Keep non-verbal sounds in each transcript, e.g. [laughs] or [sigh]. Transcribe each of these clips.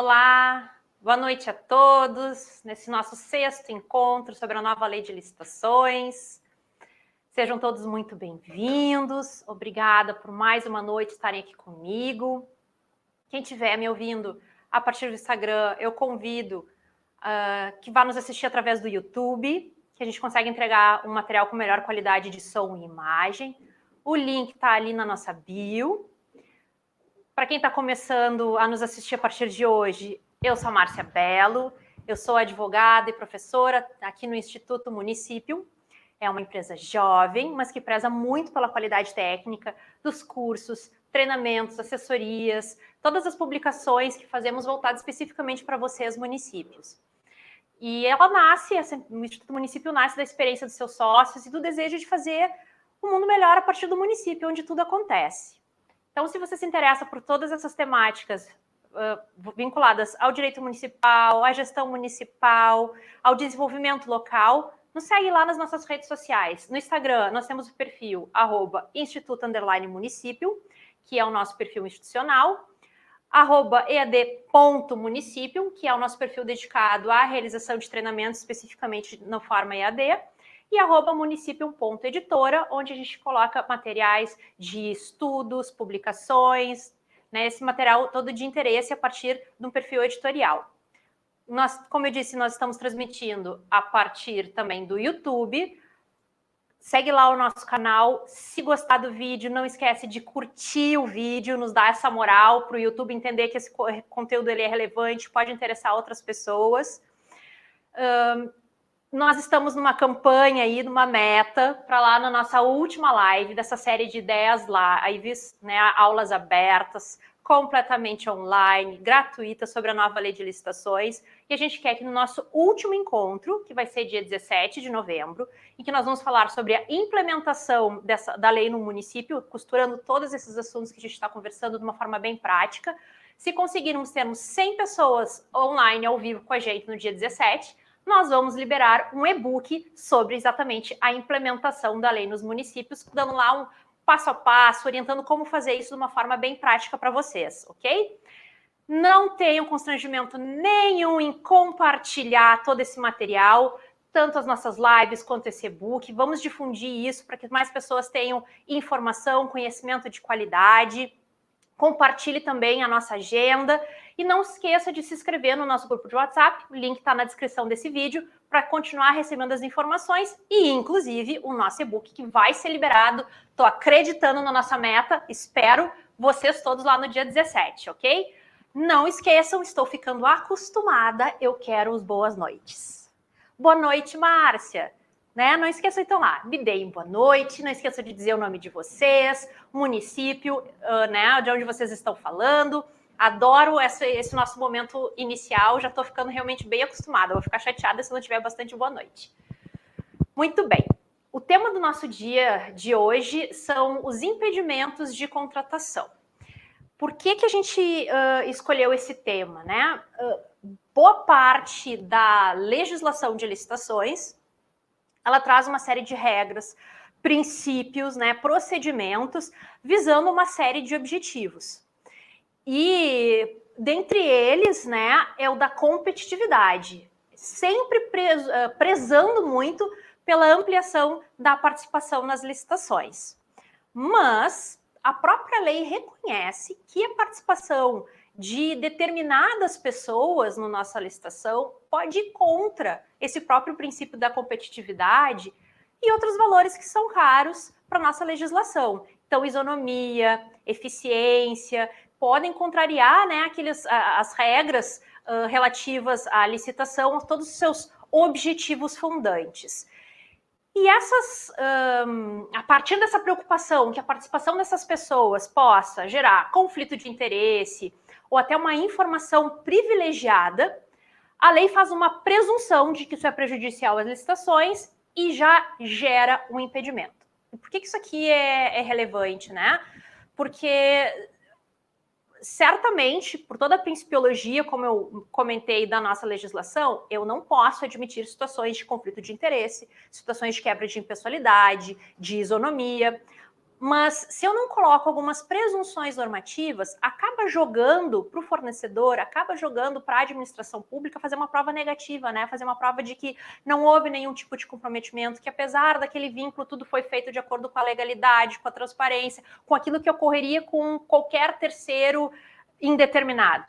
Olá, boa noite a todos nesse nosso sexto encontro sobre a nova lei de licitações. Sejam todos muito bem-vindos. Obrigada por mais uma noite estarem aqui comigo. Quem estiver me ouvindo a partir do Instagram, eu convido uh, que vá nos assistir através do YouTube, que a gente consegue entregar um material com melhor qualidade de som e imagem. O link está ali na nossa bio. Para quem está começando a nos assistir a partir de hoje, eu sou a Márcia Belo, eu sou advogada e professora aqui no Instituto Município. É uma empresa jovem, mas que preza muito pela qualidade técnica dos cursos, treinamentos, assessorias, todas as publicações que fazemos voltadas especificamente para vocês, municípios. E ela nasce, o Instituto Município nasce da experiência dos seus sócios e do desejo de fazer um mundo melhor a partir do município, onde tudo acontece. Então, se você se interessa por todas essas temáticas vinculadas ao direito municipal, à gestão municipal, ao desenvolvimento local, nos segue lá nas nossas redes sociais. No Instagram, nós temos o perfil arroba Instituto Município, que é o nosso perfil institucional, arroba ead.município, que é o nosso perfil dedicado à realização de treinamentos especificamente na forma EAD, e arroba município.editora, onde a gente coloca materiais de estudos, publicações, né, esse material todo de interesse a partir de um perfil editorial. Nós, como eu disse, nós estamos transmitindo a partir também do YouTube. Segue lá o nosso canal. Se gostar do vídeo, não esquece de curtir o vídeo, nos dar essa moral para o YouTube entender que esse conteúdo ele é relevante, pode interessar outras pessoas. Um, nós estamos numa campanha aí, numa meta, para lá na nossa última live dessa série de ideias lá, aí né, aulas abertas, completamente online, gratuitas sobre a nova lei de licitações. E a gente quer que no nosso último encontro, que vai ser dia 17 de novembro, em que nós vamos falar sobre a implementação dessa, da lei no município, costurando todos esses assuntos que a gente está conversando de uma forma bem prática. Se conseguirmos termos 100 pessoas online ao vivo com a gente no dia 17, nós vamos liberar um e-book sobre exatamente a implementação da lei nos municípios, dando lá um passo a passo, orientando como fazer isso de uma forma bem prática para vocês, ok? Não tenham constrangimento nenhum em compartilhar todo esse material, tanto as nossas lives quanto esse e-book. Vamos difundir isso para que mais pessoas tenham informação, conhecimento de qualidade. Compartilhe também a nossa agenda e não esqueça de se inscrever no nosso grupo de WhatsApp, o link está na descrição desse vídeo, para continuar recebendo as informações e, inclusive, o nosso e-book que vai ser liberado. Estou acreditando na nossa meta, espero vocês todos lá no dia 17, ok? Não esqueçam, estou ficando acostumada, eu quero os boas noites. Boa noite, Márcia. Né? Não esqueçam então lá, me deem boa noite, não esqueçam de dizer o nome de vocês, município, uh, né, de onde vocês estão falando, Adoro esse, esse nosso momento inicial, já estou ficando realmente bem acostumada. Vou ficar chateada se não tiver bastante boa noite. Muito bem. O tema do nosso dia de hoje são os impedimentos de contratação. Por que, que a gente uh, escolheu esse tema? Né? Uh, boa parte da legislação de licitações ela traz uma série de regras, princípios, né, procedimentos, visando uma série de objetivos. E dentre eles, né, é o da competitividade, sempre eh, prezando muito pela ampliação da participação nas licitações. Mas a própria lei reconhece que a participação de determinadas pessoas na nossa licitação pode ir contra esse próprio princípio da competitividade e outros valores que são caros para nossa legislação. Então, isonomia, eficiência, podem contrariar né, aqueles, as regras uh, relativas à licitação, todos os seus objetivos fundantes. E essas, um, a partir dessa preocupação que a participação dessas pessoas possa gerar conflito de interesse ou até uma informação privilegiada, a lei faz uma presunção de que isso é prejudicial às licitações e já gera um impedimento. Por que, que isso aqui é, é relevante, né? Porque certamente, por toda a principiologia, como eu comentei da nossa legislação, eu não posso admitir situações de conflito de interesse, situações de quebra de impessoalidade, de isonomia. Mas se eu não coloco algumas presunções normativas, acaba jogando para o fornecedor, acaba jogando para a administração pública fazer uma prova negativa, né? Fazer uma prova de que não houve nenhum tipo de comprometimento, que apesar daquele vínculo, tudo foi feito de acordo com a legalidade, com a transparência, com aquilo que ocorreria com qualquer terceiro indeterminado.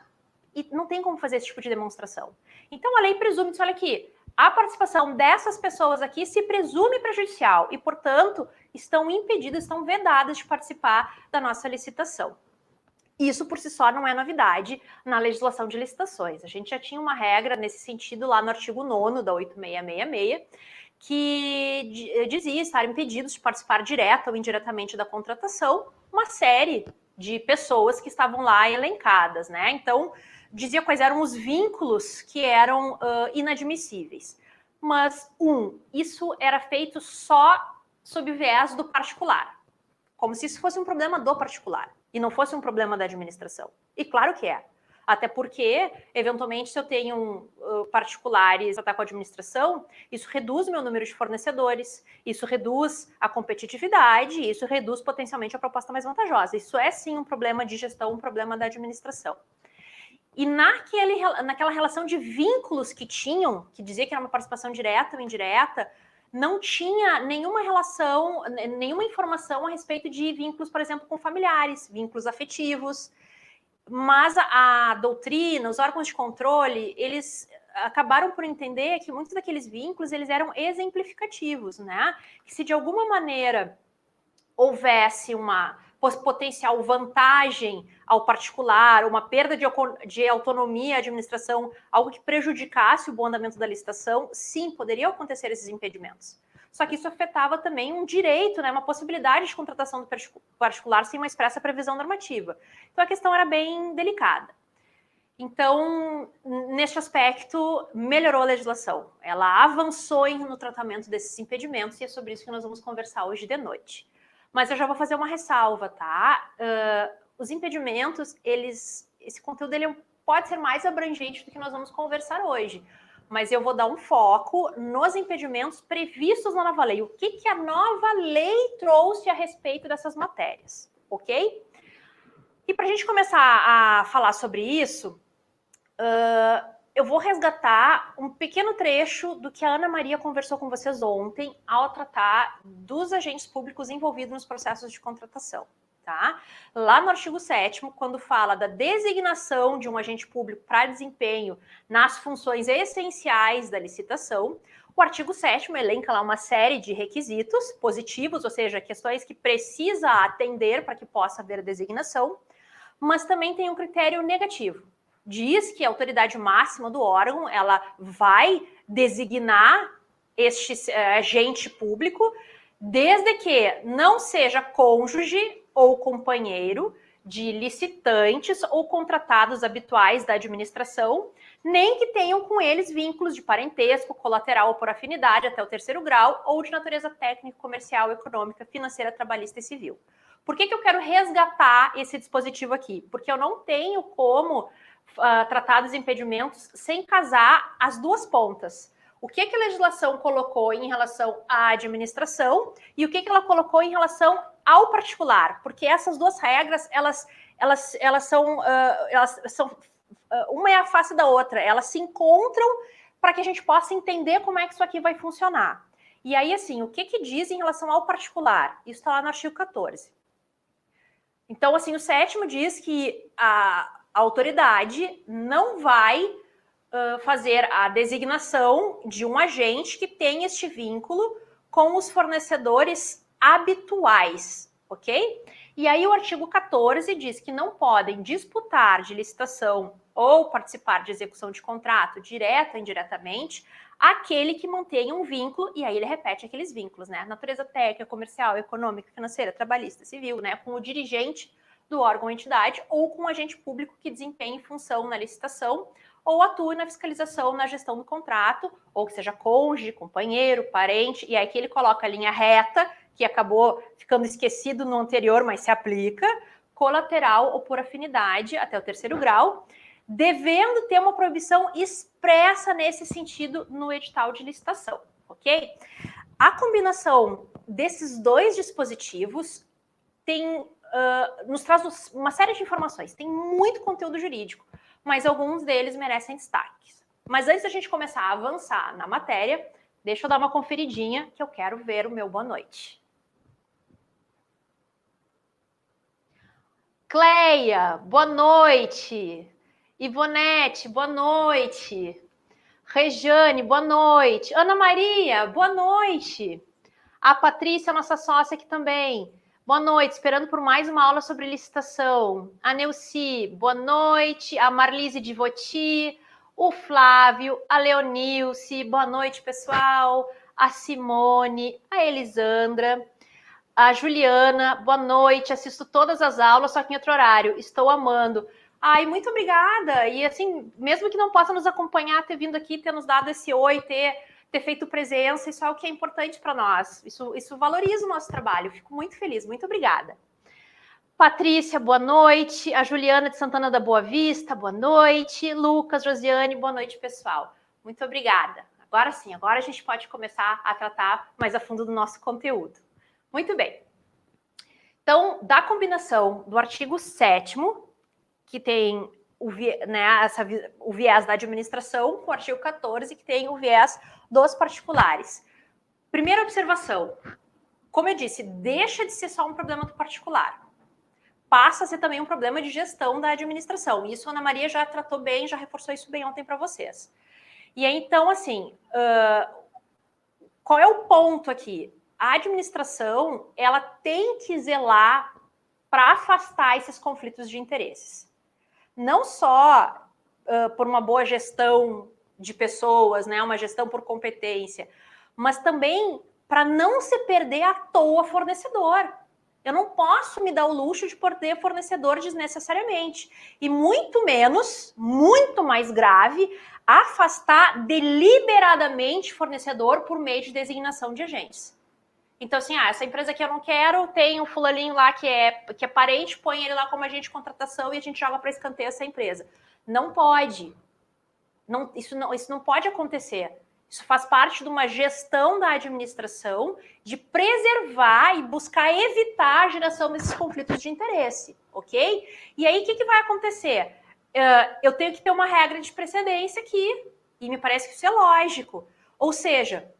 E não tem como fazer esse tipo de demonstração. Então a lei presume, olha aqui, a participação dessas pessoas aqui se presume prejudicial e, portanto, estão impedidas, estão vedadas de participar da nossa licitação. Isso por si só não é novidade na legislação de licitações. A gente já tinha uma regra nesse sentido lá no artigo 9 da 8666, que dizia estar impedidos de participar direta ou indiretamente da contratação uma série de pessoas que estavam lá elencadas, né? Então, dizia quais eram os vínculos que eram uh, inadmissíveis. Mas, um, isso era feito só sob o viés do particular, como se isso fosse um problema do particular e não fosse um problema da administração. E claro que é. Até porque, eventualmente, se eu tenho uh, particulares tratar com a administração, isso reduz meu número de fornecedores, isso reduz a competitividade, isso reduz potencialmente a proposta mais vantajosa. Isso é sim um problema de gestão, um problema da administração. E naquele, naquela relação de vínculos que tinham, que dizia que era uma participação direta ou indireta, não tinha nenhuma relação, nenhuma informação a respeito de vínculos, por exemplo, com familiares, vínculos afetivos. Mas a, a doutrina, os órgãos de controle, eles acabaram por entender que muitos daqueles vínculos eles eram exemplificativos, né? Que se de alguma maneira houvesse uma potencial vantagem ao particular, uma perda de, de autonomia à administração, algo que prejudicasse o bom andamento da licitação, sim, poderiam acontecer esses impedimentos. Só que isso afetava também um direito, né, uma possibilidade de contratação do particular sem uma expressa previsão normativa. Então a questão era bem delicada. Então, neste aspecto, melhorou a legislação. Ela avançou no tratamento desses impedimentos e é sobre isso que nós vamos conversar hoje de noite. Mas eu já vou fazer uma ressalva, tá? Uh, os impedimentos, eles, esse conteúdo ele pode ser mais abrangente do que nós vamos conversar hoje. Mas eu vou dar um foco nos impedimentos previstos na nova lei. O que, que a nova lei trouxe a respeito dessas matérias, ok? E para a gente começar a falar sobre isso, uh, eu vou resgatar um pequeno trecho do que a Ana Maria conversou com vocês ontem ao tratar dos agentes públicos envolvidos nos processos de contratação. Tá? Lá no artigo 7 quando fala da designação de um agente público para desempenho nas funções essenciais da licitação, o artigo 7 elenca lá uma série de requisitos positivos, ou seja, questões que precisa atender para que possa haver designação, mas também tem um critério negativo, diz que a autoridade máxima do órgão ela vai designar este uh, agente público desde que não seja cônjuge ou companheiro de licitantes ou contratados habituais da administração, nem que tenham com eles vínculos de parentesco, colateral ou por afinidade até o terceiro grau, ou de natureza técnica, comercial, econômica, financeira, trabalhista e civil. Por que, que eu quero resgatar esse dispositivo aqui? Porque eu não tenho como uh, tratar dos impedimentos sem casar as duas pontas. O que, que a legislação colocou em relação à administração e o que, que ela colocou em relação ao particular? Porque essas duas regras, elas, elas, elas são, uh, elas são uh, uma é a face da outra, elas se encontram para que a gente possa entender como é que isso aqui vai funcionar. E aí, assim, o que, que diz em relação ao particular? Isso está lá no artigo 14. Então, assim, o sétimo diz que a, a autoridade não vai uh, fazer a designação de um agente que tem este vínculo com os fornecedores habituais, ok? E aí o artigo 14 diz que não podem disputar de licitação ou participar de execução de contrato direta ou indiretamente aquele que mantenha um vínculo, e aí ele repete aqueles vínculos, né? Natureza técnica, comercial, econômica, financeira, trabalhista, civil, né? Com o dirigente do órgão ou entidade ou com um agente público que desempenhe função na licitação ou atue na fiscalização na gestão do contrato, ou que seja cônjuge, companheiro, parente, e aí que ele coloca a linha reta, que acabou ficando esquecido no anterior, mas se aplica, colateral ou por afinidade até o terceiro grau, devendo ter uma proibição expressa nesse sentido no edital de licitação, ok? A combinação desses dois dispositivos tem, uh, nos traz uma série de informações. Tem muito conteúdo jurídico, mas alguns deles merecem destaques. Mas antes da gente começar a avançar na matéria, deixa eu dar uma conferidinha que eu quero ver o meu boa noite. Cleia, boa noite. Ivonete, boa noite. Rejane, boa noite. Ana Maria, boa noite. A Patrícia, nossa sócia aqui também. Boa noite, esperando por mais uma aula sobre licitação. A Neuci, boa noite. A Marlise de Voti, o Flávio, a Leonilce, boa noite, pessoal. A Simone, a Elisandra, a Juliana, boa noite. Assisto todas as aulas, só que em outro horário. Estou amando. Ai, muito obrigada. E assim, mesmo que não possa nos acompanhar, ter vindo aqui, ter nos dado esse oi, ter, ter feito presença, isso é o que é importante para nós. Isso, isso valoriza o nosso trabalho. Fico muito feliz. Muito obrigada. Patrícia, boa noite. A Juliana de Santana da Boa Vista, boa noite. Lucas, Josiane, boa noite, pessoal. Muito obrigada. Agora sim, agora a gente pode começar a tratar mais a fundo do nosso conteúdo. Muito bem. Então, da combinação do artigo 7 que tem o, né, essa, o viés da administração, com o artigo 14, que tem o viés dos particulares. Primeira observação: como eu disse, deixa de ser só um problema do particular. Passa a ser também um problema de gestão da administração. Isso a Ana Maria já tratou bem, já reforçou isso bem ontem para vocês. E aí, então, assim, uh, qual é o ponto aqui? A administração ela tem que zelar para afastar esses conflitos de interesses não só uh, por uma boa gestão de pessoas, né, uma gestão por competência, mas também para não se perder à toa fornecedor. Eu não posso me dar o luxo de perder fornecedor desnecessariamente. E muito menos, muito mais grave, afastar deliberadamente fornecedor por meio de designação de agentes. Então, assim, ah, essa empresa que eu não quero, tem um fulaninho lá que é, que é parente, põe ele lá como agente de contratação e a gente joga para escanteio essa empresa. Não pode. Não, isso, não, isso não pode acontecer. Isso faz parte de uma gestão da administração de preservar e buscar evitar a geração desses conflitos de interesse, ok? E aí, o que, que vai acontecer? Uh, eu tenho que ter uma regra de precedência aqui, e me parece que isso é lógico. Ou seja,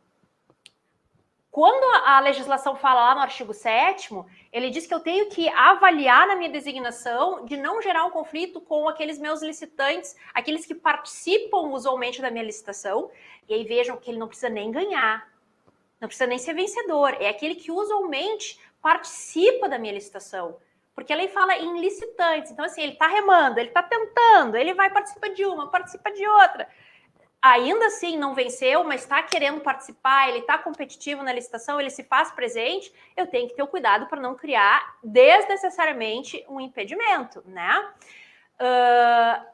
quando a legislação fala lá no artigo 7 ele diz que eu tenho que avaliar na minha designação de não gerar um conflito com aqueles meus licitantes, aqueles que participam usualmente da minha licitação, e aí vejam que ele não precisa nem ganhar, não precisa nem ser vencedor, é aquele que usualmente participa da minha licitação. Porque a lei fala em licitantes, então assim, ele está remando, ele está tentando, ele vai participar de uma, participa de outra ainda assim não venceu, mas está querendo participar, ele está competitivo na licitação, ele se faz presente, eu tenho que ter o cuidado para não criar desnecessariamente um impedimento, né? Uh,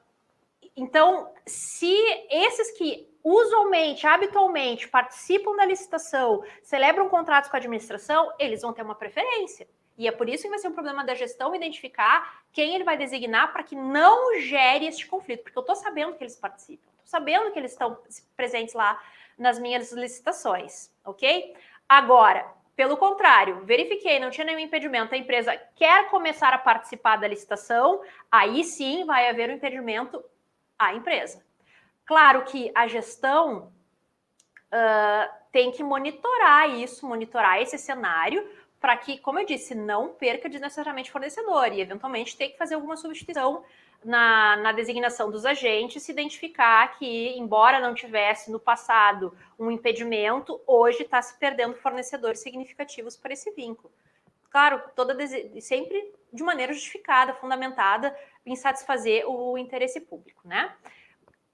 então, se esses que usualmente, habitualmente participam da licitação, celebram contratos com a administração, eles vão ter uma preferência. E é por isso que vai ser um problema da gestão identificar quem ele vai designar para que não gere este conflito, porque eu estou sabendo que eles participam sabendo que eles estão presentes lá nas minhas licitações, ok? Agora, pelo contrário, verifiquei, não tinha nenhum impedimento, a empresa quer começar a participar da licitação, aí sim vai haver um impedimento à empresa. Claro que a gestão uh, tem que monitorar isso, monitorar esse cenário, para que, como eu disse, não perca desnecessariamente fornecedor e, eventualmente, ter que fazer alguma substituição na, na, designação dos agentes se identificar que, embora não tivesse no passado um impedimento, hoje está se perdendo fornecedores significativos para esse vínculo. Claro, toda sempre de maneira justificada, fundamentada em satisfazer o interesse público, né?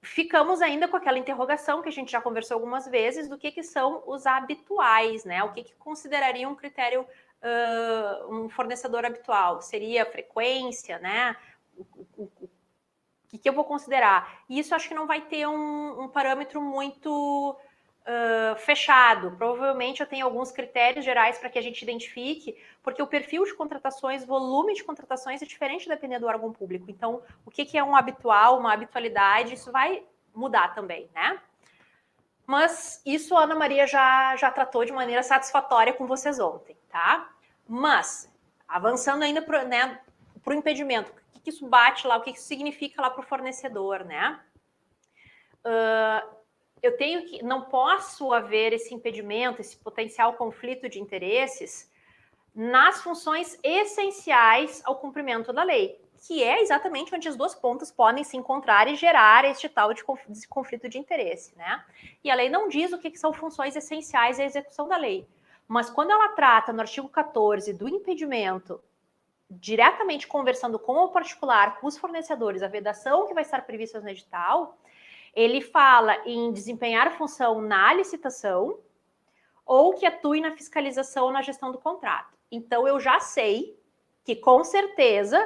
Ficamos ainda com aquela interrogação que a gente já conversou algumas vezes do que, que são os habituais, né? O que, que consideraria um critério, uh, um fornecedor habitual? Seria frequência, né? o, o, que, que eu vou considerar? E isso acho que não vai ter um, um parâmetro muito uh, fechado. Provavelmente eu tenho alguns critérios gerais para que a gente identifique, porque o perfil de contratações, volume de contratações é diferente dependendo do órgão público. Então, o que, que é um habitual, uma habitualidade, isso vai mudar também, né? Mas isso a Ana Maria já, já tratou de maneira satisfatória com vocês ontem, tá? Mas avançando ainda para né, o impedimento, o que, que, isso bate lá, o que, que isso significa lá para o fornecedor, né? Uh, eu tenho que, não posso haver esse impedimento, esse potencial conflito de interesses nas funções essenciais ao cumprimento da lei, que é exatamente onde as duas pontas podem se encontrar e gerar este tal de conflito de interesse, né? E a lei não diz o que são funções essenciais à execução da lei, mas quando ela trata no artigo 14 do impedimento, diretamente conversando com o particular, com os fornecedores, a vedação que vai estar prevista no edital, ele fala em desempenhar função na licitação ou que atue na fiscalização ou na gestão do contrato. Então eu já sei que com certeza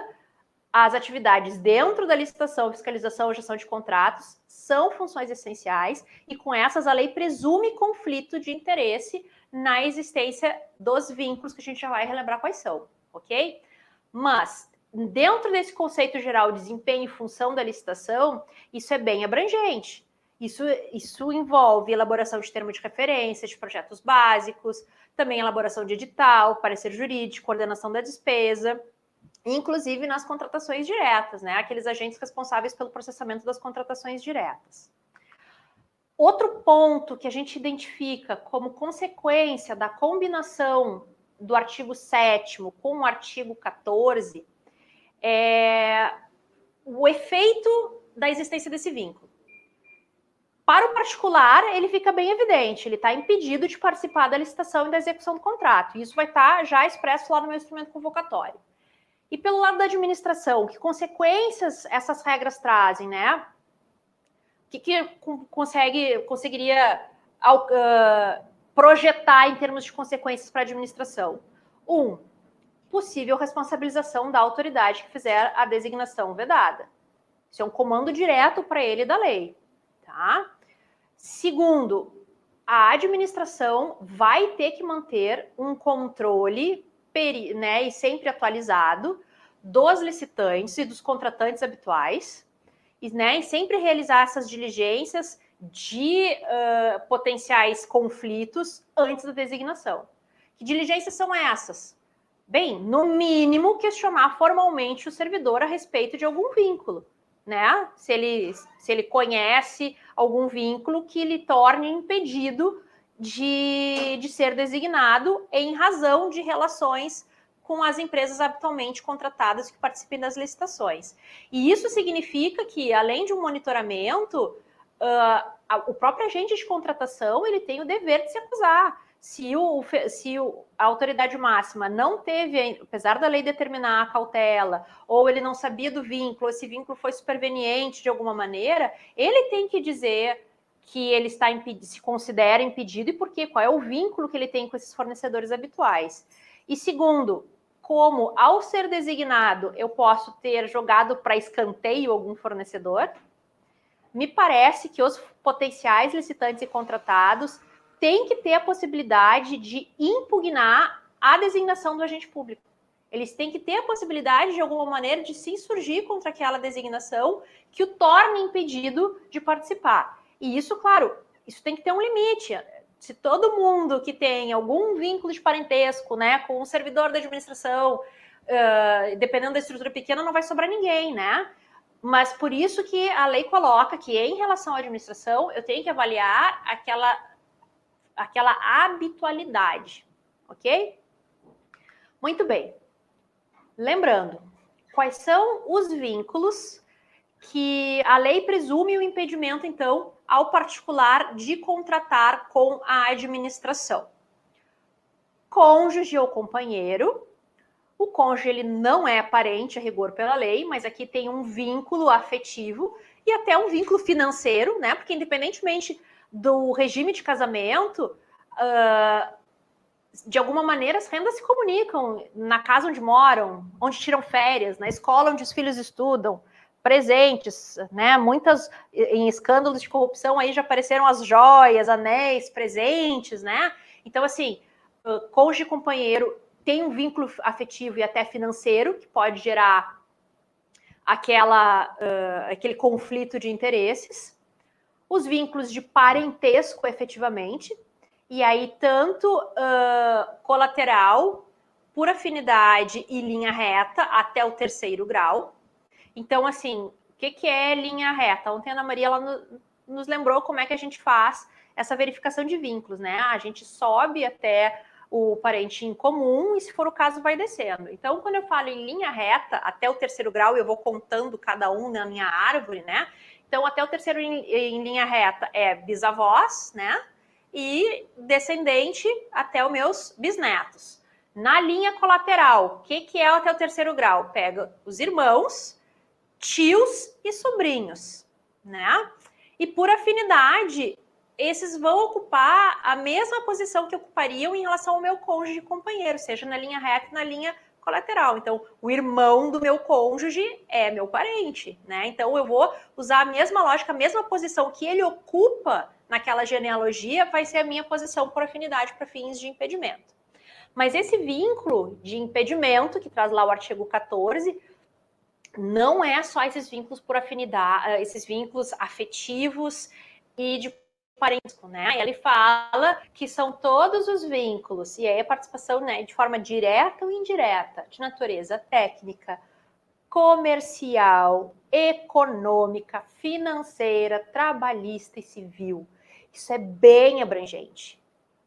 as atividades dentro da licitação, fiscalização ou gestão de contratos são funções essenciais e com essas a lei presume conflito de interesse na existência dos vínculos que a gente já vai relembrar quais são, ok? Mas dentro desse conceito geral de desempenho e função da licitação, isso é bem abrangente. Isso, isso envolve elaboração de termo de referência, de projetos básicos, também elaboração de edital, parecer jurídico, coordenação da despesa, inclusive nas contratações diretas, né? Aqueles agentes responsáveis pelo processamento das contratações diretas. Outro ponto que a gente identifica como consequência da combinação do artigo 7 com o artigo 14 é o efeito da existência desse vínculo. Para o particular, ele fica bem evidente, ele está impedido de participar da licitação e da execução do contrato. Isso vai estar tá já expresso lá no meu instrumento convocatório. E pelo lado da administração, que consequências essas regras trazem, né? O que, que consegue, conseguiria uh, projetar em termos de consequências para a administração? Um, possível responsabilização da autoridade que fizer a designação vedada. Isso é um comando direto para ele da lei, tá? Segundo, a administração vai ter que manter um controle né, e sempre atualizado dos licitantes e dos contratantes habituais, e, né, e sempre realizar essas diligências de uh, potenciais conflitos antes da designação. Que diligências são essas? Bem, no mínimo, questionar formalmente o servidor a respeito de algum vínculo, né? Se ele, se ele conhece algum vínculo que lhe torne impedido de, de ser designado em razão de relações com as empresas habitualmente contratadas que participem das licitações. E isso significa que, além de um monitoramento, uh, o próprio agente de contratação ele tem o dever de se acusar se, o, se o, a autoridade máxima não teve, apesar da lei determinar a cautela, ou ele não sabia do vínculo, esse vínculo foi superveniente de alguma maneira, ele tem que dizer que ele está se considera impedido e por quê? Qual é o vínculo que ele tem com esses fornecedores habituais? E segundo, como ao ser designado eu posso ter jogado para escanteio algum fornecedor? Me parece que os potenciais licitantes e contratados tem que ter a possibilidade de impugnar a designação do agente público. Eles têm que ter a possibilidade, de alguma maneira, de se insurgir contra aquela designação que o torne impedido de participar. E isso, claro, isso tem que ter um limite. Se todo mundo que tem algum vínculo de parentesco né, com um servidor da administração, uh, dependendo da estrutura pequena, não vai sobrar ninguém, né? Mas por isso que a lei coloca que, em relação à administração, eu tenho que avaliar aquela aquela habitualidade, ok? Muito bem. Lembrando, quais são os vínculos que a lei presume o impedimento, então, ao particular de contratar com a administração? Cônjuge ou companheiro. O cônjuge ele não é parente a rigor pela lei, mas aqui tem um vínculo afetivo e até um vínculo financeiro, né? Porque independentemente do regime de casamento, uh, de alguma maneira as rendas se comunicam na casa onde moram, onde tiram férias, na escola onde os filhos estudam, presentes, né? Muitas em escândalos de corrupção aí já apareceram as joias, anéis, presentes, né? Então, assim, uh, cônjuge e companheiro tem um vínculo afetivo e até financeiro que pode gerar aquela, uh, aquele conflito de interesses os vínculos de parentesco efetivamente, e aí tanto uh, colateral por afinidade e linha reta até o terceiro grau. Então, assim, o que, que é linha reta? Ontem a Ana Maria ela no, nos lembrou como é que a gente faz essa verificação de vínculos, né? A gente sobe até o parente em comum e, se for o caso, vai descendo. Então, quando eu falo em linha reta, até o terceiro grau, eu vou contando cada um na minha árvore, né? Então, até o terceiro em, em linha reta é bisavós, né? E descendente até os meus bisnetos. Na linha colateral, o que, que é até o terceiro grau? Pega os irmãos, tios e sobrinhos, né? E por afinidade, esses vão ocupar a mesma posição que ocupariam em relação ao meu cônjuge companheiro, seja na linha reta, na linha colateral. Então, o irmão do meu cônjuge é meu parente, né? Então, eu vou usar a mesma lógica, a mesma posição que ele ocupa naquela genealogia, vai ser a minha posição por afinidade para fins de impedimento. Mas esse vínculo de impedimento, que traz lá o artigo 14, não é só esses vínculos por afinidade, esses vínculos afetivos e de parentesco, né? Ele fala que são todos os vínculos, e aí a participação, né, de forma direta ou indireta, de natureza técnica, comercial, econômica, financeira, trabalhista e civil. Isso é bem abrangente.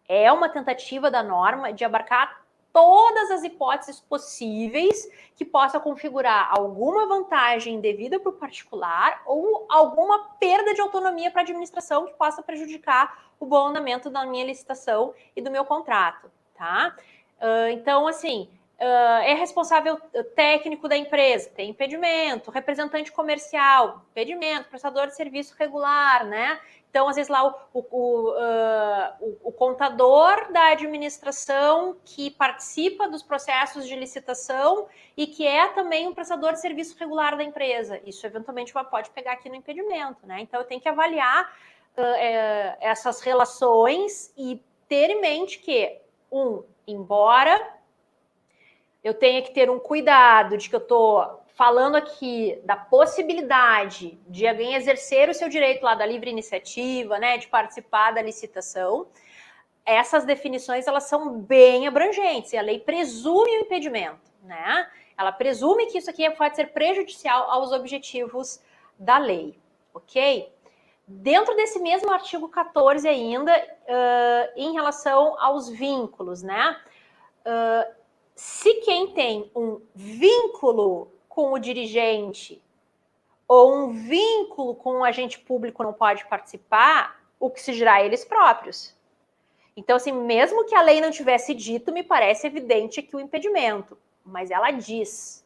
É uma tentativa da norma de abarcar todas as hipóteses possíveis que possa configurar alguma vantagem devida para o particular ou alguma perda de autonomia para a administração que possa prejudicar o bom andamento da minha licitação e do meu contrato, tá? Uh, então, assim, uh, é responsável técnico da empresa, tem impedimento, representante comercial, impedimento, prestador de serviço regular, né? Então, às vezes, lá o, o, o, uh, o, contador da administração que participa dos processos de licitação e que é também um prestador de serviço regular da empresa. Isso, eventualmente, pode pegar aqui no impedimento, né? Então, eu tenho que avaliar uh, essas relações e ter em mente que, um, embora eu tenha que ter um cuidado de que eu estou falando aqui da possibilidade de alguém exercer o seu direito lá da livre iniciativa, né, de participar da licitação, essas definições elas são bem abrangentes e a lei presume o impedimento, né? Ela presume que isso aqui pode ser prejudicial aos objetivos da lei, ok? Dentro desse mesmo artigo 14 ainda, uh, em relação aos vínculos, né? Uh, se quem tem um vínculo com o dirigente ou um vínculo com um agente público não pode participar, o que se dirá eles próprios. Então, assim, mesmo que a lei não tivesse dito, me parece evidente que o impedimento, mas ela diz,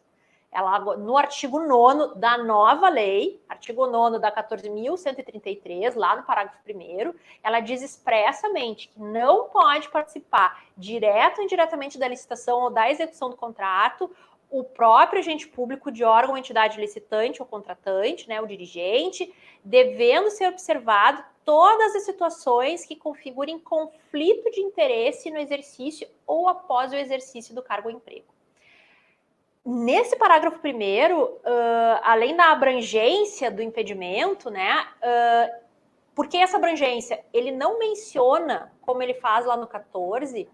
ela no artigo 9 da nova lei, artigo 9 da 14.133, lá no parágrafo 1 ela diz expressamente que não pode participar direto ou indiretamente da licitação ou da execução do contrato o próprio agente público de órgão entidade licitante ou contratante, né, o dirigente, devendo ser observado todas as situações que configurem conflito de interesse no exercício ou após o exercício do cargo ou emprego. Nesse parágrafo primeiro, uh, além da abrangência do impedimento, né, uh, por que essa abrangência? Ele não menciona, como ele faz lá no 14,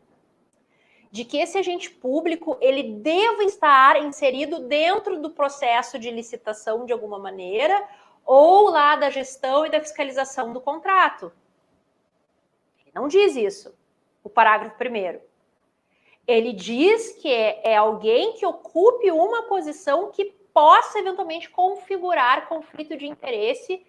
de que esse agente público ele deva estar inserido dentro do processo de licitação de alguma maneira ou lá da gestão e da fiscalização do contrato. Ele não diz isso, o parágrafo primeiro. Ele diz que é, é alguém que ocupe uma posição que possa eventualmente configurar conflito de interesse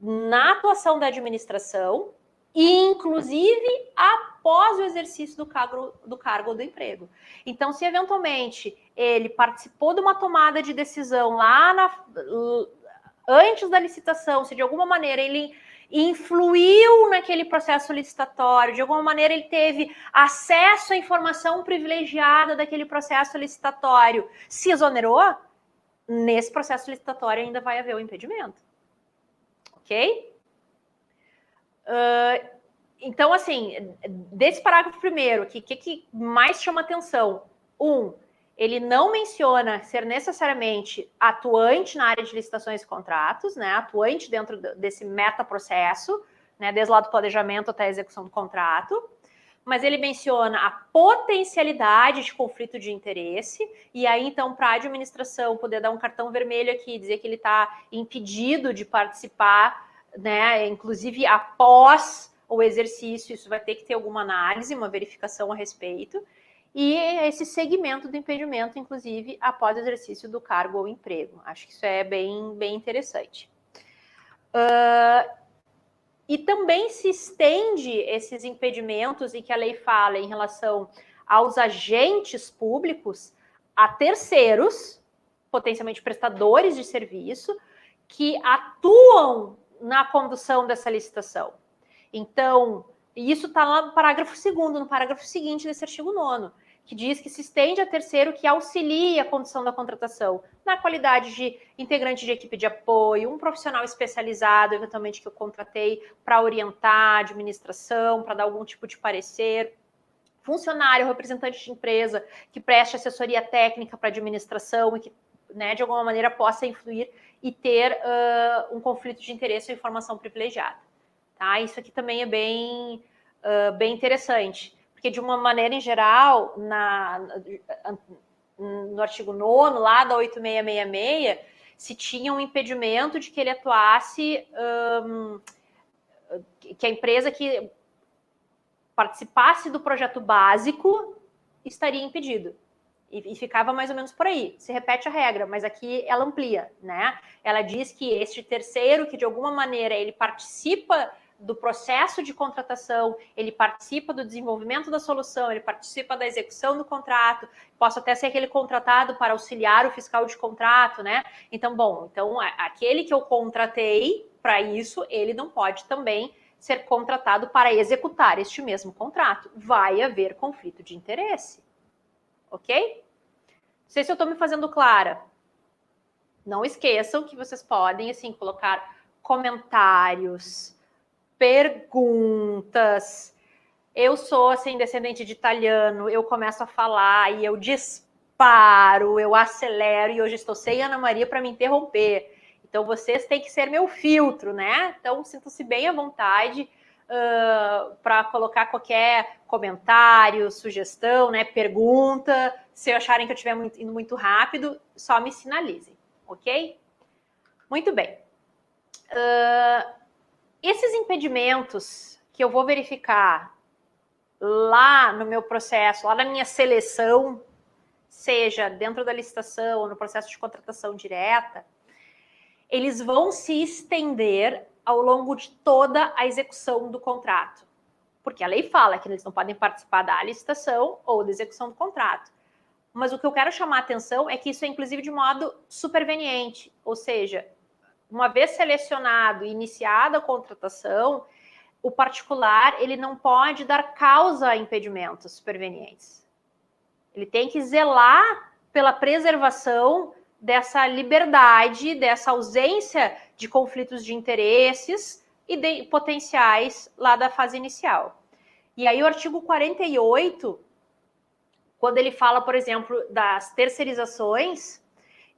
na atuação da administração inclusive após o exercício do cargo, do cargo ou do emprego. Então, se eventualmente ele participou de uma tomada de decisão lá na, antes da licitação, se de alguma maneira ele influiu naquele processo licitatório, de alguma maneira ele teve acesso à informação privilegiada daquele processo licitatório, se exonerou, nesse processo licitatório ainda vai haver o impedimento. Ok? Uh, então, assim, desse parágrafo primeiro, o que, que, que mais chama atenção? Um, ele não menciona ser necessariamente atuante na área de licitações e contratos, né? Atuante dentro desse metaprocesso, né? Desde lá do planejamento até a execução do contrato. mas ele menciona a potencialidade de conflito de interesse, e aí, então, para a administração poder dar um cartão vermelho aqui, dizer que ele está impedido de participar, né, inclusive após o exercício, isso vai ter que ter alguma análise, uma verificação a respeito, e esse segmento do impedimento, inclusive, após o exercício do cargo ou emprego. Acho que isso é bem, bem interessante. Uh, e também se estende esses impedimentos e que a lei fala em relação aos agentes públicos a terceiros, potencialmente prestadores de serviço, que atuam na condução dessa licitação. Então, isso está lá no parágrafo segundo, no parágrafo seguinte desse artigo 9 que diz que se estende a terceiro que auxilia a condução da contratação, na qualidade de integrante de equipe de apoio, um profissional especializado, eventualmente, que eu contratei para orientar a administração, para dar algum tipo de parecer, funcionário, representante de empresa que preste assessoria técnica para a administração e que, né, de alguma maneira, possa influir e ter uh, um conflito de interesse ou informação privilegiada. Tá? Isso aqui também é bem, uh, bem interessante porque de uma maneira em geral, na, no artigo 9 lá da 8666, se tinha um impedimento de que ele atuasse, um, que a empresa que participasse do projeto básico estaria impedido. E, e, ficava mais ou menos por aí. Se repete a regra, mas aqui ela amplia, né? Ela diz que este terceiro, que de alguma maneira ele participa do processo de contratação, ele participa do desenvolvimento da solução, ele participa da execução do contrato, posso até ser aquele contratado para auxiliar o fiscal de contrato, né? Então, bom, então aquele que eu contratei para isso, ele não pode também ser contratado para executar este mesmo contrato. Vai haver conflito de interesse. Ok? Não sei se eu estou me fazendo clara. Não esqueçam que vocês podem, assim, colocar comentários, perguntas. Eu sou assim descendente de italiano, eu começo a falar e eu disparo, eu acelero e hoje estou sem Ana Maria para me interromper. Então vocês têm que ser meu filtro, né? Então sinto-se bem à vontade uh, para colocar qualquer comentário, sugestão, né? Pergunta. Se acharem que eu estiver indo muito rápido, só me sinalizem, ok? Muito bem. Uh, esses impedimentos que eu vou verificar lá no meu processo, lá na minha seleção, seja dentro da licitação ou no processo de contratação direta, eles vão se estender ao longo de toda a execução do contrato. Porque a lei fala que eles não podem participar da licitação ou da execução do contrato. Mas o que eu quero chamar a atenção é que isso é inclusive de modo superveniente, ou seja, uma vez selecionado e iniciada a contratação, o particular ele não pode dar causa a impedimentos supervenientes. Ele tem que zelar pela preservação dessa liberdade, dessa ausência de conflitos de interesses e de potenciais lá da fase inicial. E aí o artigo 48, quando ele fala, por exemplo, das terceirizações,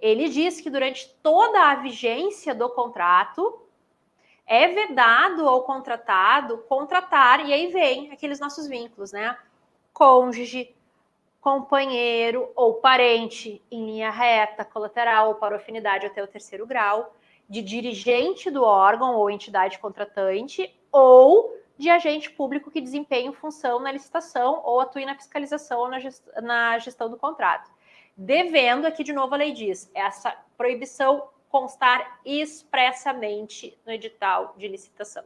ele diz que durante toda a vigência do contrato é vedado ao contratado contratar, e aí vem aqueles nossos vínculos, né? Cônjuge, companheiro ou parente em linha reta, colateral ou para afinidade até o terceiro grau, de dirigente do órgão ou entidade contratante ou de agente público que desempenhe função na licitação ou atue na fiscalização ou na gestão do contrato devendo, aqui de novo a lei diz, essa proibição constar expressamente no edital de licitação.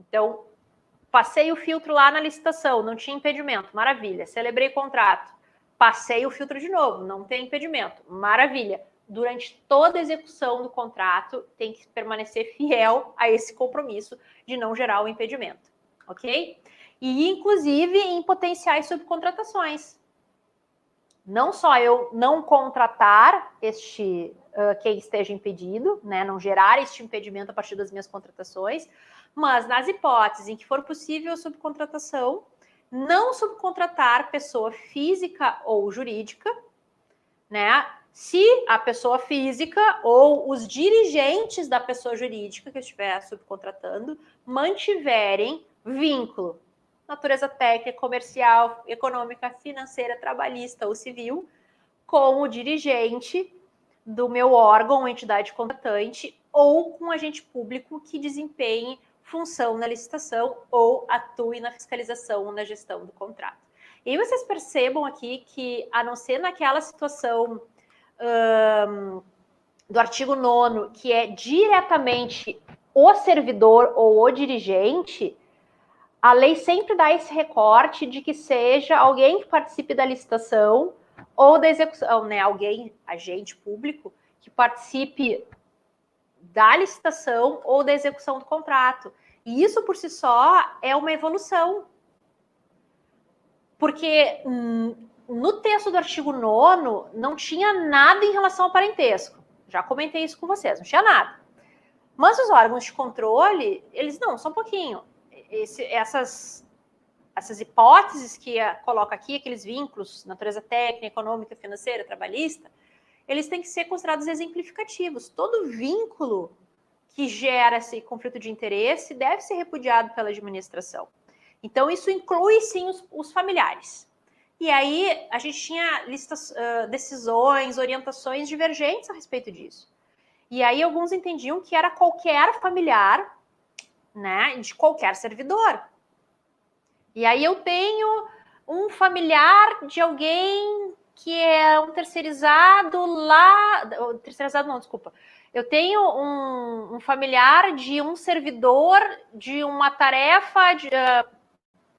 Então, passei o filtro lá na licitação, não tinha impedimento, maravilha. Celebrei contrato, passei o filtro de novo, não tem impedimento, maravilha. Durante toda a execução do contrato, tem que permanecer fiel a esse compromisso de não gerar o impedimento, ok? E, inclusive, em potenciais subcontratações não só eu não contratar este uh, quem esteja impedido, né, não gerar este impedimento a partir das minhas contratações, mas nas hipóteses em que for possível a subcontratação, não subcontratar pessoa física ou jurídica, né? Se a pessoa física ou os dirigentes da pessoa jurídica que estiver subcontratando mantiverem vínculo natureza técnica, comercial, econômica, financeira, trabalhista ou civil, com o dirigente do meu órgão, entidade contratante, ou com agente público que desempenhe função na licitação ou atue na fiscalização ou na gestão do contrato. E vocês percebam aqui que, a não ser naquela situação do artigo 9, que é diretamente o servidor ou o dirigente, a lei sempre dá esse recorte de que seja alguém que participe da licitação ou da execução, né? Alguém, agente público, que participe da licitação ou da execução do contrato. E isso por si só é uma evolução. Porque hum, no texto do artigo 9 não tinha nada em relação ao parentesco. Já comentei isso com vocês, não tinha nada. Mas os órgãos de controle, eles não, só um pouquinho. Esse, essas, essas hipóteses que a, coloca aqui, aqueles vínculos, natureza técnica, econômica, financeira, trabalhista, eles têm que ser considerados exemplificativos. Todo vínculo que gera esse conflito de interesse deve ser repudiado pela administração. Então, isso inclui sim os, os familiares. E aí a gente tinha listas, uh, decisões, orientações divergentes a respeito disso. E aí alguns entendiam que era qualquer familiar, né, de qualquer servidor. E aí eu tenho um familiar de alguém que é um terceirizado lá, terceirizado não, desculpa, eu tenho um, um familiar de um servidor de uma tarefa de, uh,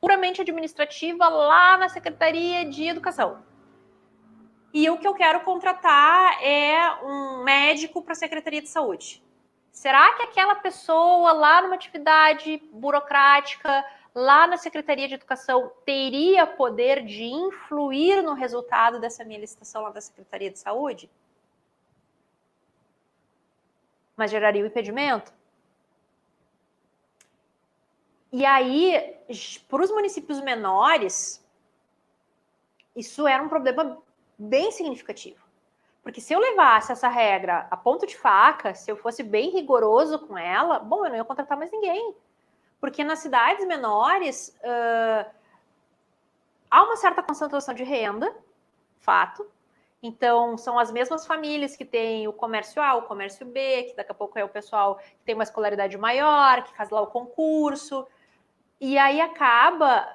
puramente administrativa lá na Secretaria de Educação. E o que eu quero contratar é um médico para a Secretaria de Saúde. Será que aquela pessoa lá numa atividade burocrática, lá na Secretaria de Educação, teria poder de influir no resultado dessa minha licitação lá da Secretaria de Saúde? mas geraria o impedimento. E aí, para os municípios menores, isso era um problema bem significativo. Porque se eu levasse essa regra a ponto de faca, se eu fosse bem rigoroso com ela, bom, eu não ia contratar mais ninguém. Porque nas cidades menores uh, há uma certa concentração de renda, fato, então, são as mesmas famílias que têm o comércio A, o comércio B, que daqui a pouco é o pessoal que tem uma escolaridade maior, que faz lá o concurso. E aí acaba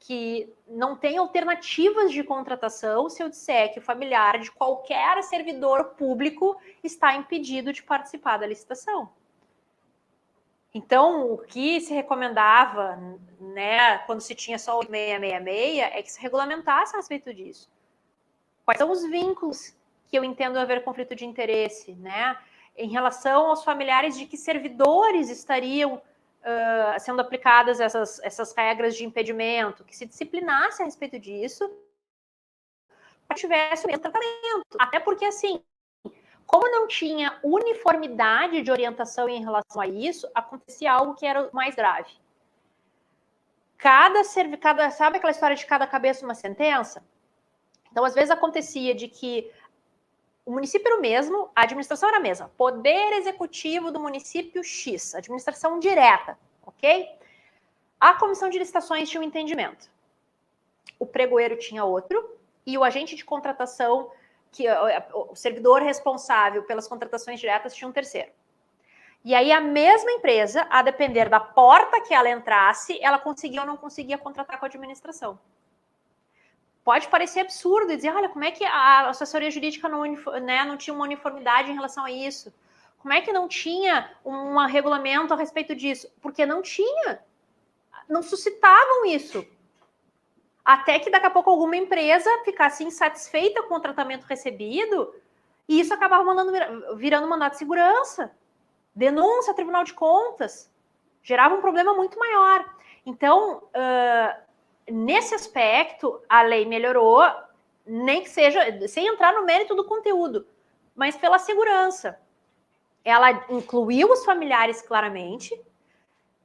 que não tem alternativas de contratação se eu disser que o familiar de qualquer servidor público está impedido de participar da licitação. Então, o que se recomendava, né, quando se tinha só o 666, é que se regulamentasse a respeito disso. Quais são os vínculos que eu entendo haver conflito de interesse, né? Em relação aos familiares de que servidores estariam uh, sendo aplicadas essas, essas regras de impedimento, que se disciplinasse a respeito disso, tivesse o mesmo tratamento. Até porque, assim, como não tinha uniformidade de orientação em relação a isso, acontecia algo que era mais grave. Cada, cada sabe aquela história de cada cabeça uma sentença? Então, às vezes acontecia de que o município era o mesmo, a administração era a mesma. Poder executivo do município X, administração direta, ok? A comissão de licitações tinha um entendimento. O pregoeiro tinha outro e o agente de contratação, que o servidor responsável pelas contratações diretas tinha um terceiro. E aí a mesma empresa, a depender da porta que ela entrasse, ela conseguia ou não conseguia contratar com a administração pode parecer absurdo dizer, olha, como é que a assessoria jurídica não, né, não tinha uma uniformidade em relação a isso? Como é que não tinha um regulamento a respeito disso? Porque não tinha. Não suscitavam isso. Até que daqui a pouco alguma empresa ficasse insatisfeita com o tratamento recebido e isso acabava mandando, virando mandato de segurança, denúncia, Tribunal de Contas. Gerava um problema muito maior. Então, uh, nesse aspecto, a lei melhorou, nem que seja sem entrar no mérito do conteúdo, mas pela segurança. Ela incluiu os familiares claramente,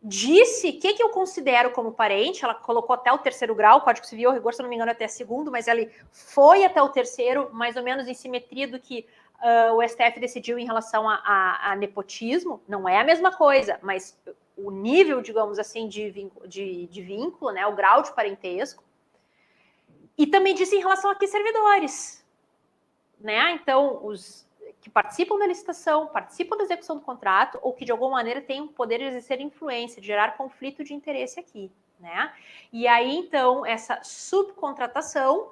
disse o que, que eu considero como parente, ela colocou até o terceiro grau, o Código Civil, rigor, se não me engano, até segundo, mas ele foi até o terceiro, mais ou menos em simetria do que uh, o STF decidiu em relação a, a, a, nepotismo. Não é a mesma coisa, mas o, nível, digamos assim, de, de, de vínculo, né, o grau de parentesco. E também disse em relação a que servidores, né? Então, os que participam da licitação, participam da execução do contrato ou que de alguma maneira têm o poder de exercer influência, de gerar conflito de interesse aqui, né? E aí então essa subcontratação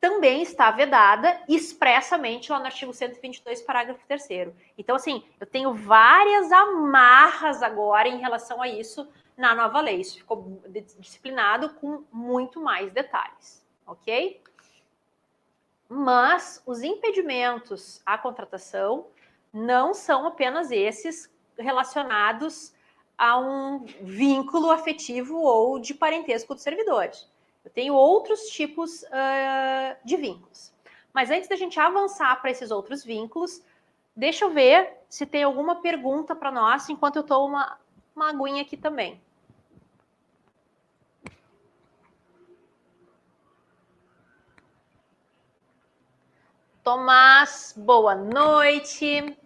também está vedada expressamente lá no artigo 122, parágrafo 3 Então, assim, eu tenho várias amarras agora em relação a isso na nova lei. Isso ficou disciplinado com muito mais detalhes, ok? Mas os impedimentos à contratação não são apenas esses relacionados a um vínculo afetivo ou de parentesco dos servidores. Eu tenho outros tipos uh, de vínculos. Mas antes da gente avançar para esses outros vínculos, deixa eu ver se tem alguma pergunta para nós enquanto eu tomo uma, uma aguinha aqui também. Tomás, boa noite.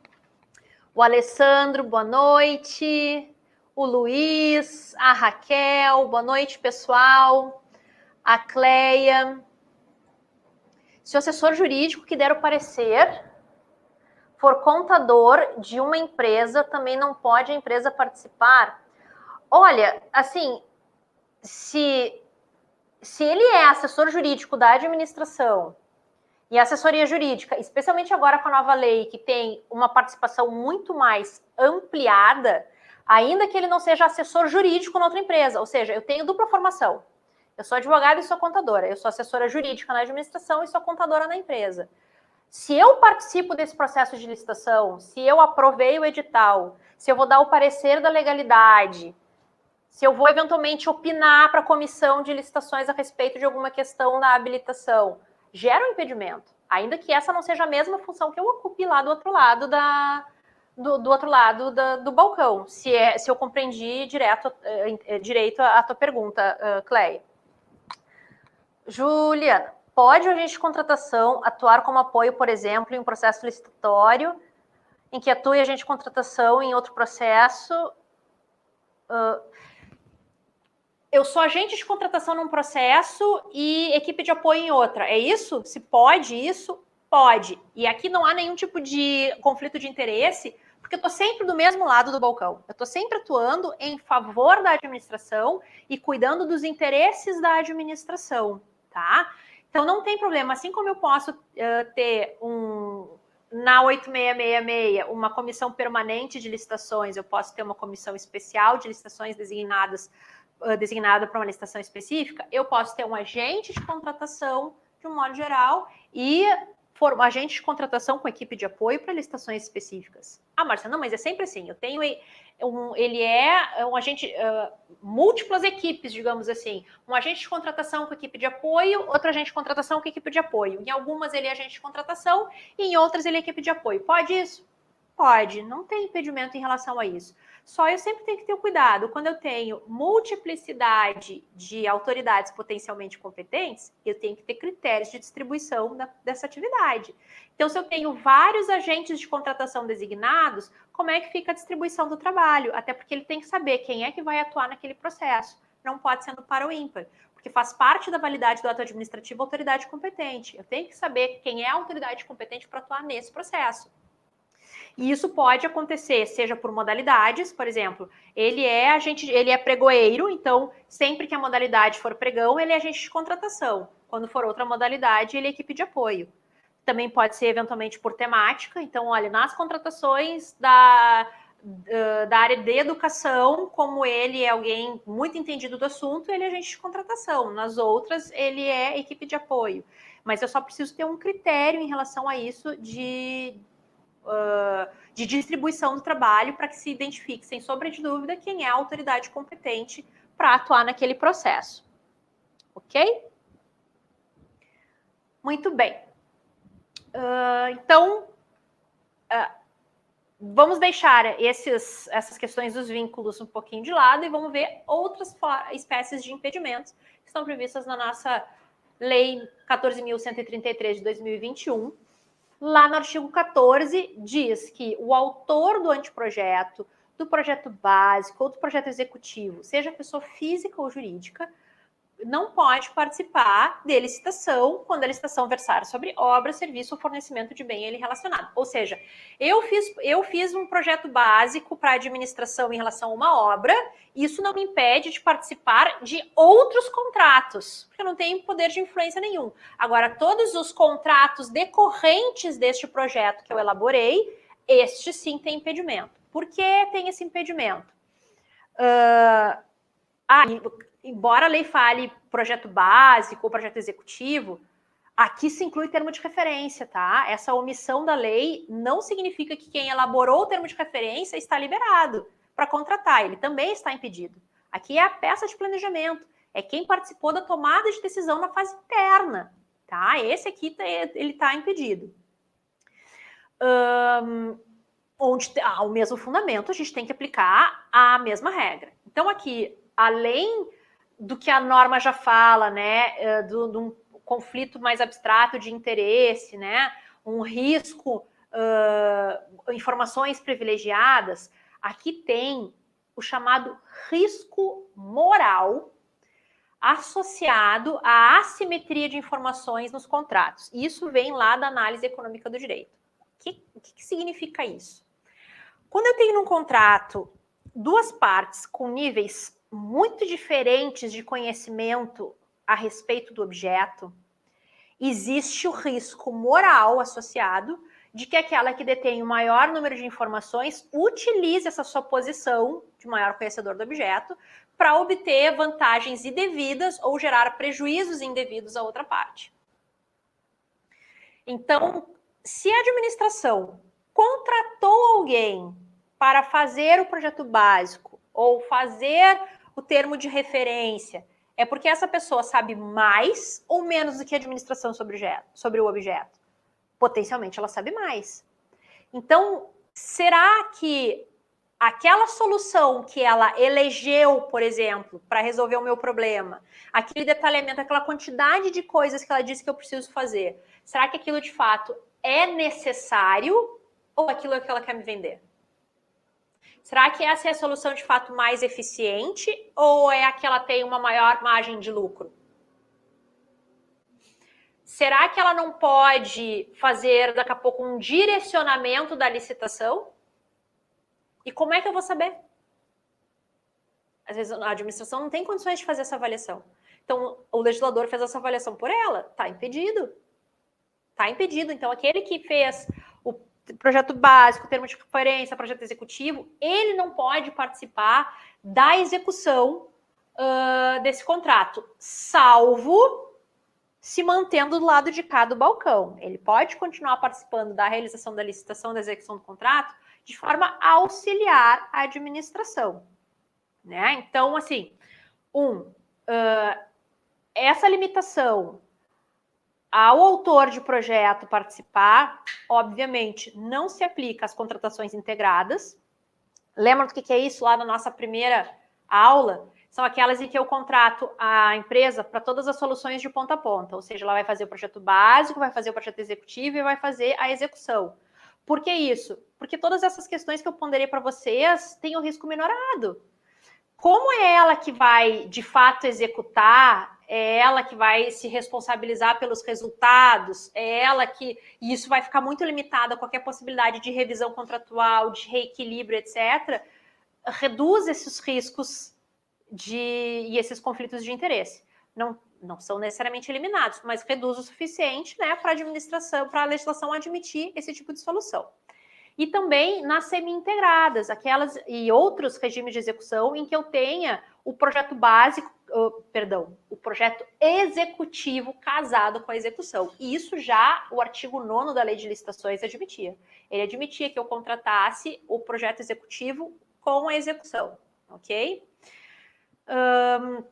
O Alessandro, boa noite. O Luiz, a Raquel, boa noite, pessoal a Cleia. Se o assessor jurídico que der o parecer for contador de uma empresa, também não pode a empresa participar? Olha, assim, se, se ele é assessor jurídico da administração e assessoria jurídica, especialmente agora com a nova lei, que tem uma participação muito mais ampliada, ainda que ele não seja assessor jurídico na outra empresa, ou seja, eu tenho dupla formação. Eu sou advogada e sou contadora. Eu sou assessora jurídica na administração e sou contadora na empresa. Se eu participo desse processo de licitação, se eu aprovei o edital, se eu vou dar o parecer da legalidade, se eu vou eventualmente opinar para a comissão de licitações a respeito de alguma questão da habilitação, gera um impedimento, ainda que essa não seja a mesma função que eu ocupe lá do outro lado da, do, do outro lado da, do balcão, se, é, se eu compreendi direto, é, direito a, a tua pergunta, uh, Cleia. Juliana, pode o agente de contratação atuar como apoio, por exemplo, em um processo licitatório, em que atue agente de contratação em outro processo? Uh, eu sou agente de contratação num processo e equipe de apoio em outra. É isso? Se pode isso? Pode. E aqui não há nenhum tipo de conflito de interesse, porque eu estou sempre do mesmo lado do balcão. Eu estou sempre atuando em favor da administração e cuidando dos interesses da administração tá? Então não tem problema, assim como eu posso uh, ter um na 8666 uma comissão permanente de licitações, eu posso ter uma comissão especial de licitações designadas uh, designada para uma licitação específica, eu posso ter um agente de contratação de um modo geral e for um agente de contratação com equipe de apoio para licitações específicas. Ah, Marcia, não, mas é sempre assim. Eu tenho um, ele é um agente, uh, múltiplas equipes, digamos assim. Um agente de contratação com equipe de apoio, outro agente de contratação com equipe de apoio. Em algumas ele é agente de contratação e em outras ele é equipe de apoio. Pode isso? Pode, não tem impedimento em relação a isso. Só eu sempre tenho que ter cuidado. Quando eu tenho multiplicidade de autoridades potencialmente competentes, eu tenho que ter critérios de distribuição da, dessa atividade. Então, se eu tenho vários agentes de contratação designados, como é que fica a distribuição do trabalho? Até porque ele tem que saber quem é que vai atuar naquele processo. Não pode ser no para o ímpar, porque faz parte da validade do ato administrativo autoridade competente. Eu tenho que saber quem é a autoridade competente para atuar nesse processo. E isso pode acontecer, seja por modalidades, por exemplo, ele é agente, ele é pregoeiro, então sempre que a modalidade for pregão, ele é agente de contratação. Quando for outra modalidade, ele é equipe de apoio. Também pode ser eventualmente por temática. Então, olha, nas contratações da, da área de educação, como ele é alguém muito entendido do assunto, ele é agente de contratação. Nas outras, ele é equipe de apoio. Mas eu só preciso ter um critério em relação a isso de, de distribuição do trabalho para que se identifique, sem sombra de dúvida, quem é a autoridade competente para atuar naquele processo. Ok? Muito bem. Uh, então, uh, vamos deixar esses, essas questões dos vínculos um pouquinho de lado e vamos ver outras espécies de impedimentos que estão previstas na nossa Lei 14.133 de 2021 Lá no artigo 14 diz que o autor do anteprojeto, do projeto básico ou do projeto executivo, seja pessoa física ou jurídica, não pode participar de licitação quando a licitação versar sobre obra, serviço ou fornecimento de bem ele relacionado. Ou seja, eu fiz, eu fiz um projeto básico para administração em relação a uma obra, isso não me impede de participar de outros contratos, porque eu não tenho poder de influência nenhum. Agora, todos os contratos decorrentes deste projeto que eu elaborei, este sim tem impedimento. Por que tem esse impedimento? Uh, ah, embora a lei fale projeto básico ou projeto executivo, aqui se inclui termo de referência, tá? Essa omissão da lei não significa que quem elaborou o termo de referência está liberado para contratar, ele também está impedido. Aqui é a peça de planejamento, é quem participou da tomada de decisão na fase interna, tá? Esse aqui tá, ele está impedido. Um, onde há o mesmo fundamento, a gente tem que aplicar a mesma regra. Então, aqui, além do que a norma já fala, né, eh, de um conflito mais abstrato de interesse, né, um risco, uh, informações privilegiadas, aqui tem o chamado risco moral associado à assimetria de informações nos contratos. Isso vem lá da análise econômica do direito. O que, que, que significa isso? Quando eu tenho num contrato duas partes com níveis muito diferentes de conhecimento a respeito do objeto, existe o risco moral associado de que aquela que detém o maior número de informações utilize essa sua posição de maior conhecedor do objeto para obter vantagens indevidas ou gerar prejuízos indevidos à outra parte. Então, se a administração contratou alguém para fazer o projeto básico ou fazer o termo de referência, é porque essa pessoa sabe mais ou menos do que a administração sobre o objeto? Sobre o objeto? Potencialmente ela sabe mais. Então, será que aquela solução que ela elegeu, por exemplo, para resolver o meu problema, aquele detalhamento, aquela quantidade de coisas que ela disse que eu preciso fazer, será que aquilo de fato é necessário ou aquilo é que ela quer me vender? Será que essa é a solução de fato mais eficiente ou é a que ela tem uma maior margem de lucro? Será que ela não pode fazer daqui a pouco um direcionamento da licitação? E como é que eu vou saber? Às vezes a administração não tem condições de fazer essa avaliação. Então, o legislador fez essa avaliação por ela, está impedido. Está impedido. Então, aquele que fez projeto básico, termo de referência, projeto executivo, ele não pode participar da execução uh, desse contrato, salvo se mantendo do lado de cá do balcão. Ele pode continuar participando da realização da licitação, da execução do contrato, de forma a auxiliar a administração. Né? Então, assim, um, uh, essa limitação ao autor de projeto participar, obviamente, não se aplica às contratações integradas. Lembra do que é isso lá na nossa primeira aula? São aquelas em que eu contrato a empresa para todas as soluções de ponta a ponta, ou seja, ela vai fazer o projeto básico, vai fazer o projeto executivo e vai fazer a execução. Por que isso? Porque todas essas questões que eu ponderei para vocês têm o risco minorado. Como é ela que vai, de fato, executar é ela que vai se responsabilizar pelos resultados, é ela que. E isso vai ficar muito limitado a qualquer possibilidade de revisão contratual, de reequilíbrio, etc. Reduz esses riscos de, e esses conflitos de interesse. Não, não são necessariamente eliminados, mas reduz o suficiente né, para a administração, para a legislação admitir esse tipo de solução e também nas semi-integradas, aquelas e outros regimes de execução em que eu tenha o projeto básico, perdão, o projeto executivo casado com a execução. E isso já o artigo 9 da Lei de Licitações admitia. Ele admitia que eu contratasse o projeto executivo com a execução, ok? Um,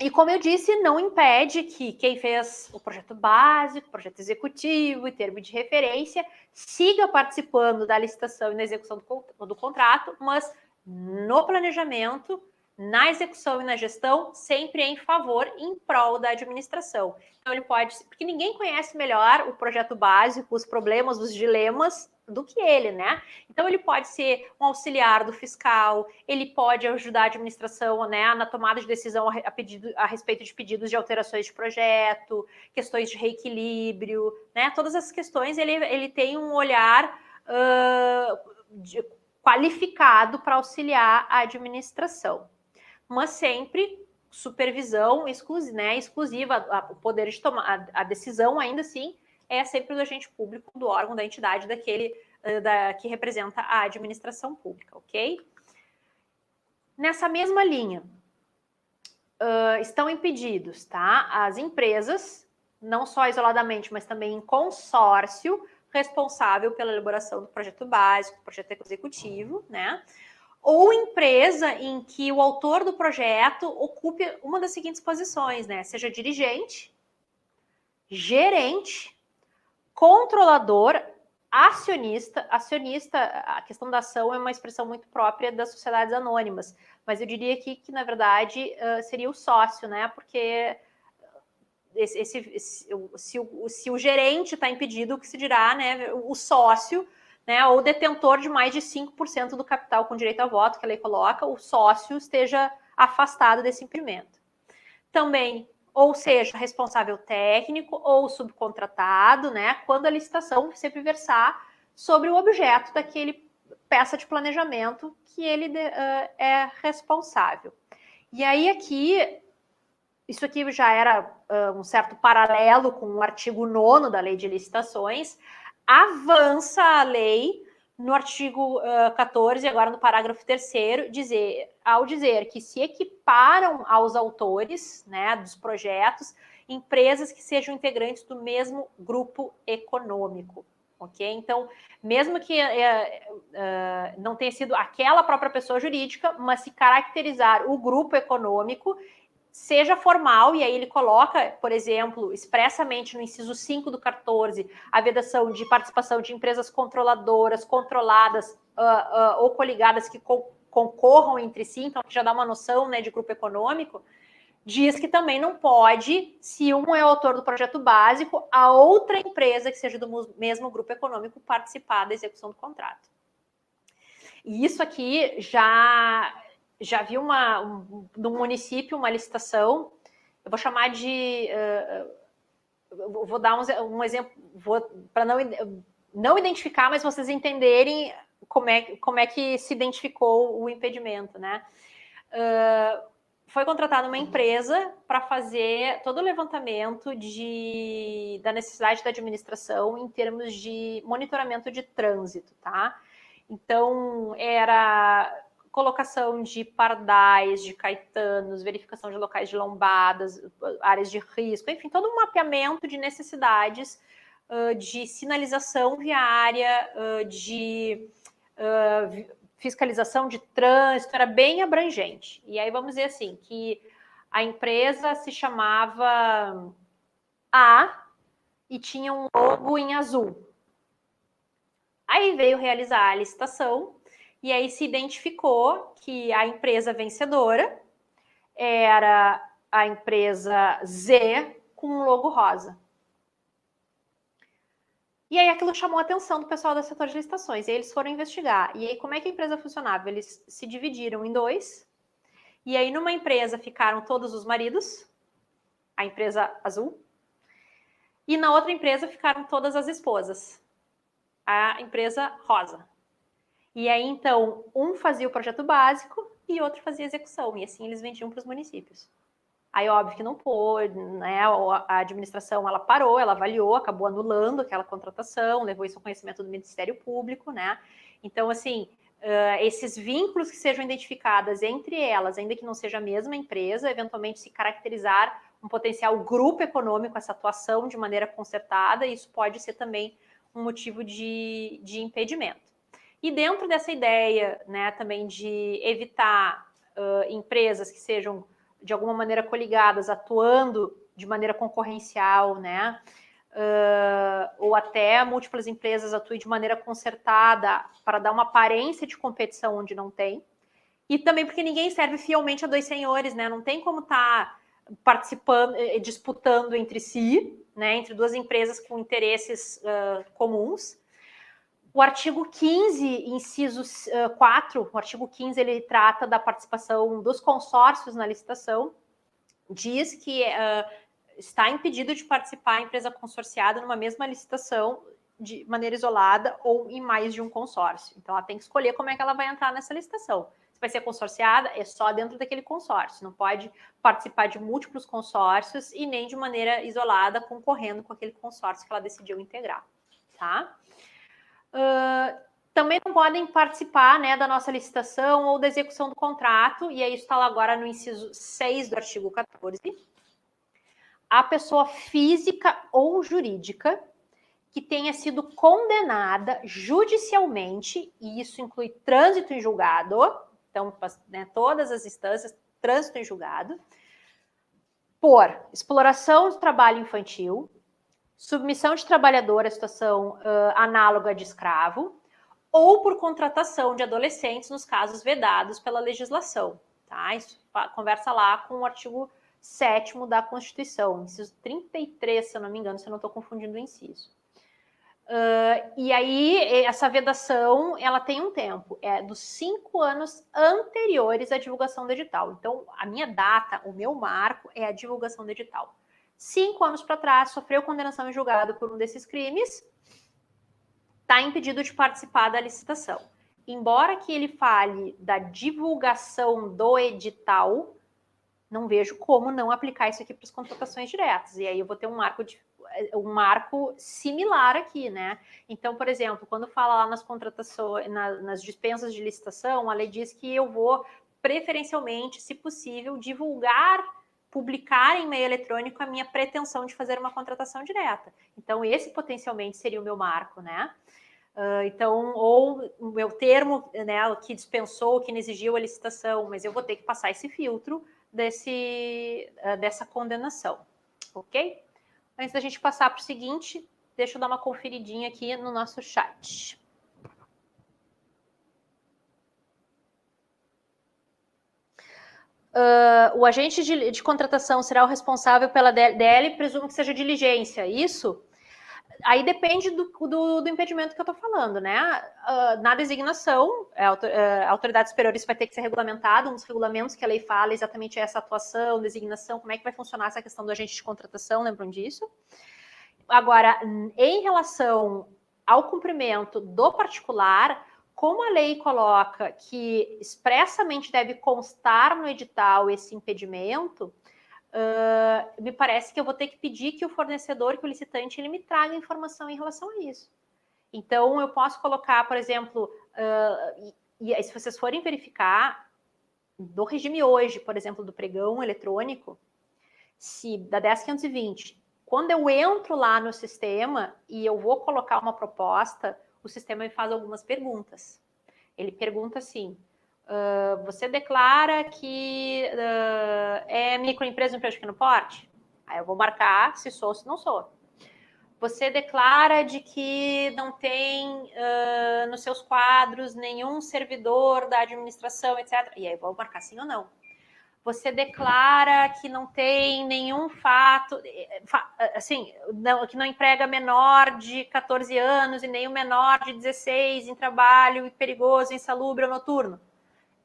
e como eu disse, não impede que quem fez o projeto básico, projeto executivo e termo de referência siga participando da licitação e na execução do, do contrato, mas no planejamento na execução e na gestão, sempre em favor, em prol da administração. Então, ele pode, porque ninguém conhece melhor o projeto básico, os problemas, os dilemas do que ele, né? Então ele pode ser um auxiliar do fiscal, ele pode ajudar a administração, né, na tomada de decisão a, pedido, a respeito de pedidos de alterações de projeto, questões de reequilíbrio, né? Todas essas questões ele, ele tem um olhar uh, de, qualificado para auxiliar a administração, mas sempre supervisão exclusiva, né, exclusiva, a, o poder de tomar a, a decisão ainda assim é sempre do agente público, do órgão, da entidade, daquele uh, da, que representa a administração pública, ok? Nessa mesma linha, uh, estão impedidos, tá? As empresas, não só isoladamente, mas também em consórcio, responsável pela elaboração do projeto básico, projeto executivo, né? Ou empresa em que o autor do projeto ocupe uma das seguintes posições, né? Seja dirigente, gerente controlador, acionista. Acionista, a questão da ação é uma expressão muito própria das sociedades anônimas, mas eu diria aqui que, na verdade, seria o sócio, né? Porque esse, esse, se, se, o, se o gerente está impedido, o que se dirá, né? O sócio, né? Ou detentor de mais de 5% do capital com direito a voto, que a lei coloca, o sócio esteja afastado desse impedimento. Também ou seja, responsável técnico ou subcontratado, né? Quando a licitação sempre versar sobre o objeto daquele peça de planejamento que ele uh, é responsável. E aí aqui, isso aqui já era uh, um certo paralelo com o artigo 9 da Lei de Licitações, avança a lei no artigo uh, 14, agora no parágrafo 3 dizer, ao dizer que se equiparam aos autores né, dos projetos empresas que sejam integrantes do mesmo grupo econômico. Ok? Então, mesmo que uh, uh, não tenha sido aquela própria pessoa jurídica, mas se caracterizar o grupo econômico, seja formal, e aí ele coloca, por exemplo, expressamente no inciso 5 do 14, a vedação de participação de empresas controladoras, controladas uh, uh, ou coligadas que co concorram entre si, então já dá uma noção né, de grupo econômico, diz que também não pode, se um é autor do projeto básico, a outra empresa que seja do mesmo grupo econômico participar da execução do contrato. E isso aqui já já vi uma, um, no município uma licitação, eu vou chamar de. Uh, vou dar um, um exemplo, para não, não identificar, mas vocês entenderem como é, como é que se identificou o impedimento, né? Uh, foi contratada uma empresa para fazer todo o levantamento de, da necessidade da administração em termos de monitoramento de trânsito, tá? Então, era colocação de pardais, de caetanos, verificação de locais de lombadas, áreas de risco, enfim, todo um mapeamento de necessidades uh, de sinalização viária, uh, de uh, fiscalização de trânsito, era bem abrangente. E aí vamos dizer assim, que a empresa se chamava A e tinha um logo em azul. Aí veio realizar a licitação e aí se identificou que a empresa vencedora era a empresa Z com um logo rosa. E aí aquilo chamou a atenção do pessoal do setor de licitações. E eles foram investigar. E aí como é que a empresa funcionava? Eles se dividiram em dois. E aí numa empresa ficaram todos os maridos, a empresa azul, e na outra empresa ficaram todas as esposas, a empresa rosa. E aí, então, um fazia o projeto básico e outro fazia a execução. E assim eles vendiam para os municípios. Aí, óbvio que não pôde, né? A administração ela parou, ela avaliou, acabou anulando aquela contratação, levou isso ao conhecimento do Ministério Público, né? Então, assim, uh, esses vínculos que sejam identificados entre elas, ainda que não seja a mesma empresa, eventualmente se caracterizar um potencial grupo econômico, essa atuação de maneira concertada, isso pode ser também um motivo de, de impedimento. E dentro dessa ideia, né, também de evitar uh, empresas que sejam de alguma maneira coligadas, atuando de maneira concorrencial, né, uh, ou até múltiplas empresas atuem de maneira concertada para dar uma aparência de competição onde não tem. E também porque ninguém serve fielmente a dois senhores, né? Não tem como estar tá participando, eh, disputando entre si, né? Entre duas empresas com interesses uh, comuns. O artigo 15, inciso uh, 4, o artigo 15, ele trata da participação dos consórcios na licitação, diz que uh, está impedido de participar a empresa consorciada numa mesma licitação de maneira isolada ou em mais de um consórcio. Então, ela tem que escolher como é que ela vai entrar nessa licitação. Se vai ser consorciada, é só dentro daquele consórcio, não pode participar de múltiplos consórcios e nem de maneira isolada, concorrendo com aquele consórcio que ela decidiu integrar, tá? Uh, também não podem participar né, da nossa licitação ou da execução do contrato, e aí está lá agora no inciso 6 do artigo 14. A pessoa física ou jurídica que tenha sido condenada judicialmente, e isso inclui trânsito em julgado, então, né, todas as instâncias, trânsito em julgado, por exploração de trabalho infantil, submissão de trabalhador à situação uh, análoga de escravo, ou por contratação de adolescentes nos casos vedados pela legislação. Tá? Isso conversa lá com o artigo 7 da Constituição, inciso 33, se eu não me engano, se eu não estou confundindo o inciso. Uh, e aí, essa vedação, ela tem um tempo, é dos cinco anos anteriores à divulgação do edital. Então, a minha data, o meu marco é a divulgação do edital. Cinco anos para trás, sofreu condenação em julgado por um desses crimes, está impedido de participar da licitação. Embora que ele fale da divulgação do edital, não vejo como não aplicar isso aqui para as contratações diretas. E aí eu vou ter um marco de um marco similar aqui, né? Então, por exemplo, quando fala lá nas contratações, na, nas dispensas de licitação, a lei diz que eu vou preferencialmente, se possível, divulgar, publicar em meio eletrônico a minha pretensão de fazer uma contratação direta. Então, esse potencialmente seria o meu marco, né? Uh, então, ou o meu termo, né, que dispensou, que não exigiu a licitação, mas eu vou ter que passar esse filtro desse, uh, dessa condenação, ok? Antes da gente passar para o seguinte, deixa eu dar uma conferidinha aqui no nosso chat. Uh, o agente de, de, contratação será o responsável pela DL, presumo que seja diligência, isso? Aí depende do, do, do impedimento que eu estou falando, né? Uh, na designação, a, a autoridade superior isso vai ter que ser regulamentado, uns regulamentos que a lei fala exatamente essa atuação, designação, como é que vai funcionar essa questão do agente de contratação, lembram disso? Agora, em relação ao cumprimento do particular, como a lei coloca que expressamente deve constar no edital esse impedimento, uh, me parece que eu vou ter que pedir que o fornecedor, que o licitante, ele me traga informação em relação a isso. Então, eu posso colocar, por exemplo, uh, e, e se vocês forem verificar, do regime hoje, por exemplo, do pregão eletrônico, se da 10520, quando eu entro lá no sistema e eu vou colocar uma proposta, o sistema me faz algumas perguntas. Ele pergunta assim: Uh, você declara que uh, é microempresa ou empresa de pequeno porte? Aí eu vou marcar se sou ou se não sou. Você declara de que não tem uh, nos seus quadros nenhum servidor da administração, etc. E aí eu vou marcar sim ou não. Você declara que não tem nenhum fato, eh, assim, não, que não emprega menor de 14 anos e o menor de 16 em trabalho perigoso, insalubre ou noturno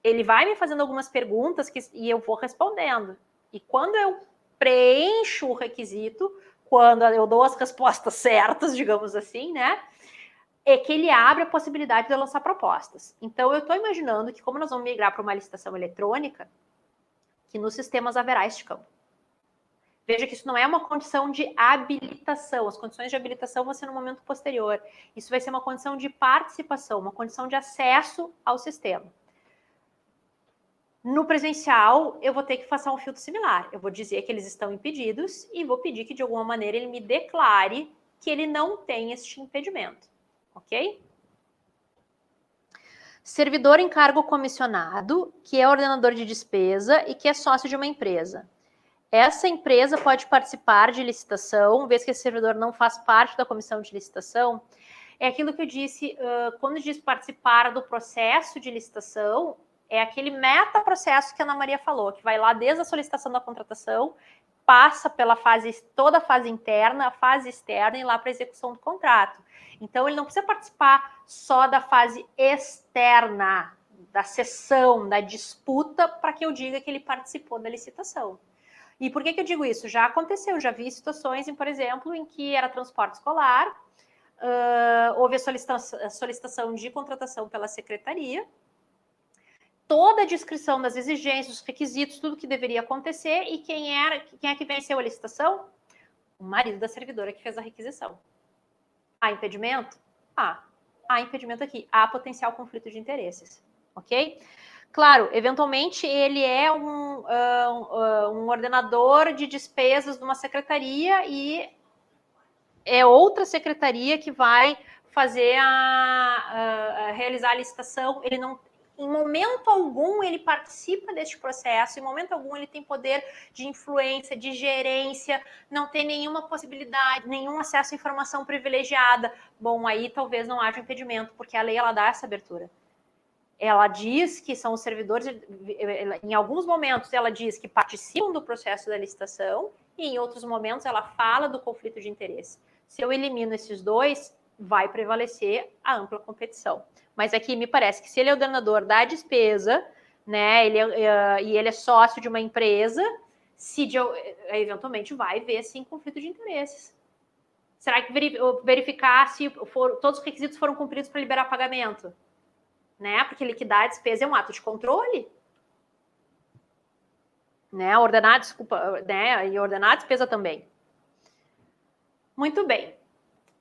ele vai me fazendo algumas perguntas que, e eu vou respondendo. E quando eu preencho o requisito, quando eu dou as respostas certas, digamos assim, né? É que ele abre a possibilidade de eu lançar propostas. Então, eu estou imaginando que, como nós vamos migrar para uma licitação eletrônica, que nos sistemas haverá este campo. Veja que isso não é uma condição de habilitação. As condições de habilitação vão ser no momento posterior. Isso vai ser uma condição de participação, uma condição de acesso ao sistema. No presencial, eu vou ter que passar um filtro similar. Eu vou dizer que eles estão impedidos e vou pedir que, de alguma maneira, ele me declare que ele não tem este impedimento. Ok? Servidor em cargo comissionado, que é ordenador de despesa e que é sócio de uma empresa. Essa empresa pode participar de licitação, vez que esse servidor não faz parte da comissão de licitação. É aquilo que eu disse, uh, quando diz participar do processo de licitação, é aquele meta-processo que a Ana Maria falou, que vai lá desde a solicitação da contratação, passa pela fase, toda a fase interna, a fase externa e lá para a execução do contrato. Então, ele não precisa participar só da fase externa, da sessão, da disputa, para que eu diga que ele participou da licitação. E por que, que eu digo isso? Já aconteceu, já vi situações, em, por exemplo, em que era transporte escolar, uh, houve a solicitação, a solicitação de contratação pela secretaria, toda a descrição das exigências, os requisitos, tudo que deveria acontecer, e quem era, quem é que venceu a licitação? O marido da servidora que fez a requisição. Há impedimento? Há. Há impedimento aqui. Há potencial conflito de interesses. Ok? Claro, eventualmente ele é um, uh, um ordenador de despesas de uma secretaria e é outra secretaria que vai fazer a, a, a realizar a licitação. Ele não, em momento algum ele participa deste processo, em momento algum ele tem poder de influência, de gerência, não tem nenhuma possibilidade, nenhum acesso à informação privilegiada. Bom, aí talvez não haja impedimento, porque a lei ela dá essa abertura ela diz que são os servidores, em alguns momentos ela diz que participam do processo da licitação e em outros momentos ela fala do conflito de interesse. Se eu elimino esses dois, vai prevalecer a ampla competição. Mas aqui me parece que se ele é o donador da despesa, né, ele é, uh, e ele é sócio de uma empresa, se de, eventualmente vai ver sim conflito de interesses. Será que verificar se for, todos os requisitos foram cumpridos para liberar pagamento? né? Porque liquidar a despesa é um ato de controle. Né? Ordenar, desculpa, né? E ordenar a despesa também. Muito bem.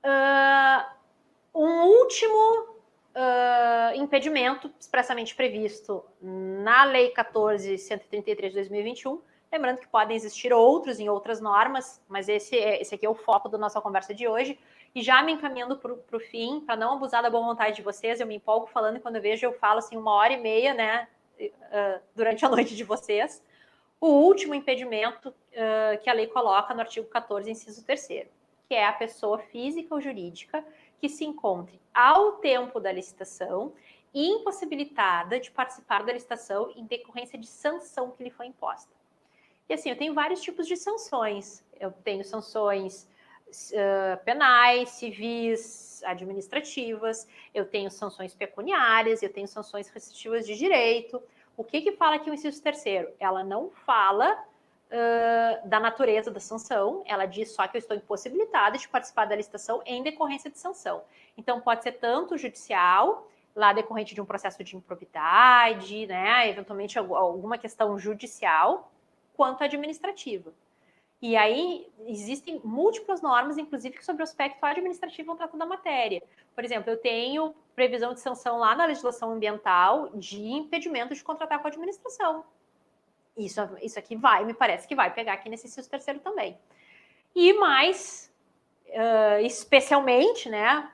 Uh, um último uh, impedimento expressamente previsto na Lei 14.133 de 2021. Lembrando que podem existir outros em outras normas, mas esse, é, esse aqui é o foco da nossa conversa de hoje. E já me encaminhando para o fim, para não abusar da boa vontade de vocês, eu me empolgo falando e quando eu vejo eu falo assim uma hora e meia, né, uh, durante a [laughs] noite de vocês. O último impedimento uh, que a lei coloca no artigo 14, inciso 3 que é a pessoa física ou jurídica que se encontre ao tempo da licitação impossibilitada de participar da licitação em decorrência de sanção que lhe foi imposta. E assim, eu tenho vários tipos de sanções. Eu tenho sanções uh, penais, civis, administrativas, eu tenho sanções pecuniárias, eu tenho sanções restritivas de direito. O que, que fala aqui o inciso terceiro? Ela não fala uh, da natureza da sanção, ela diz só que eu estou impossibilitada de participar da licitação em decorrência de sanção. Então, pode ser tanto judicial, lá decorrente de um processo de improbidade, né, eventualmente alguma questão judicial, quanto administrativa. E aí existem múltiplas normas, inclusive sobre o aspecto administrativo vão tratar da matéria. Por exemplo, eu tenho previsão de sanção lá na legislação ambiental de impedimento de contratar com a administração. Isso, isso aqui vai, me parece que vai pegar aqui nesse inciso terceiro também. E mais, uh, especialmente, né,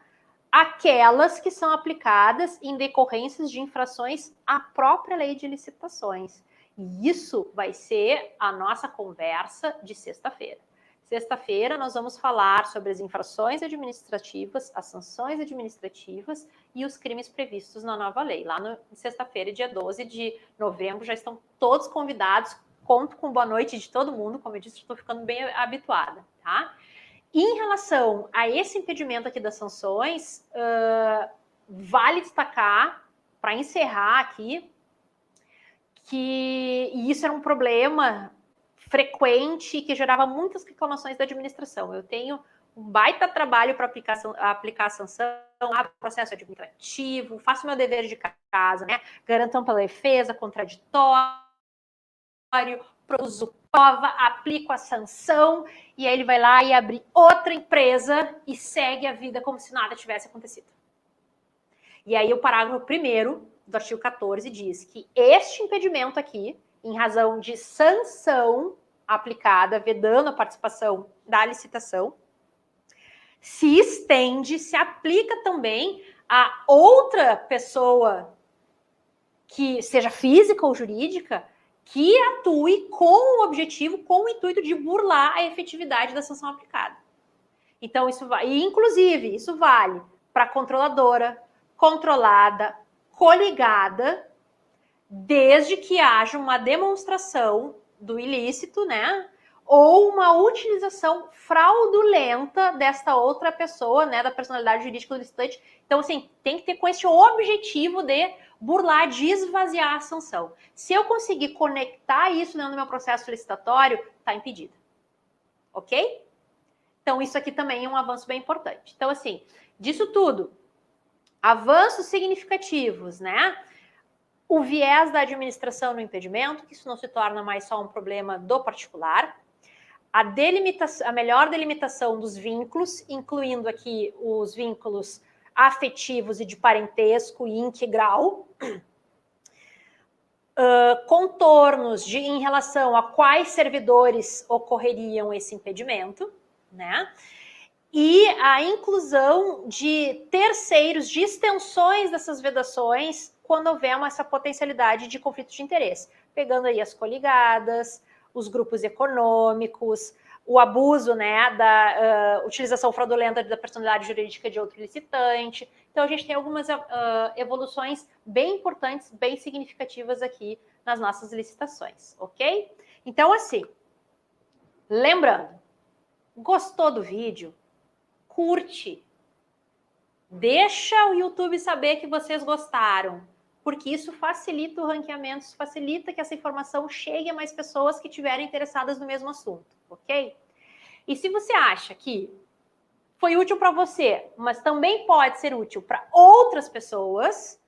aquelas que são aplicadas em decorrências de infrações à própria lei de licitações. E isso vai ser a nossa conversa de sexta-feira. Sexta-feira nós vamos falar sobre as infrações administrativas, as sanções administrativas e os crimes previstos na nova lei. Lá no sexta-feira, dia 12 de novembro, já estão todos convidados. Conto com boa noite de todo mundo, como eu disse, estou ficando bem habituada, tá? Em relação a esse impedimento aqui das sanções, uh, vale destacar, para encerrar aqui, que isso era um problema frequente que gerava muitas reclamações da administração. Eu tenho um baita trabalho para aplicar, aplicar a sanção, abro processo administrativo, faço meu dever de casa, né? Garanto ampla defesa, contraditório, produzo prova, aplico a sanção, e aí ele vai lá e abre outra empresa e segue a vida como se nada tivesse acontecido. E aí o parágrafo primeiro do artigo 14 diz que este impedimento aqui, em razão de sanção aplicada, vedando a participação da licitação, se estende, se aplica também a outra pessoa que seja física ou jurídica que atue com o objetivo, com o intuito de burlar a efetividade da sanção aplicada. Então, isso vai, e inclusive, isso vale para controladora, controlada, coligada desde que haja uma demonstração do ilícito, né? Ou uma utilização fraudulenta desta outra pessoa, né? Da personalidade jurídica do licitante. Então, assim, tem que ter com esse objetivo de burlar, de esvaziar a sanção. Se eu conseguir conectar isso dentro do meu processo licitatório, está impedida. Ok? Então, isso aqui também é um avanço bem importante. Então, assim, disso tudo, avanços significativos, né? O viés da administração no impedimento, que isso não se torna mais só um problema do particular. A, delimitação, a melhor delimitação dos vínculos, incluindo aqui os vínculos afetivos e de parentesco e integral. Uh, contornos de, em relação a quais servidores ocorreriam esse impedimento, né? E a inclusão de terceiros, de extensões dessas vedações quando houver uma, essa potencialidade de conflito de interesse, pegando aí as coligadas, os grupos econômicos, o abuso né, da uh, utilização fraudulenta da personalidade jurídica de outro licitante. Então, a gente tem algumas uh, evoluções bem importantes, bem significativas aqui nas nossas licitações, ok? Então, assim, lembrando, gostou do vídeo? Curte. Deixa o YouTube saber que vocês gostaram porque isso facilita o ranqueamento, isso facilita que essa informação chegue a mais pessoas que estiverem interessadas no mesmo assunto, ok? E se você acha que foi útil para você, mas também pode ser útil para outras pessoas,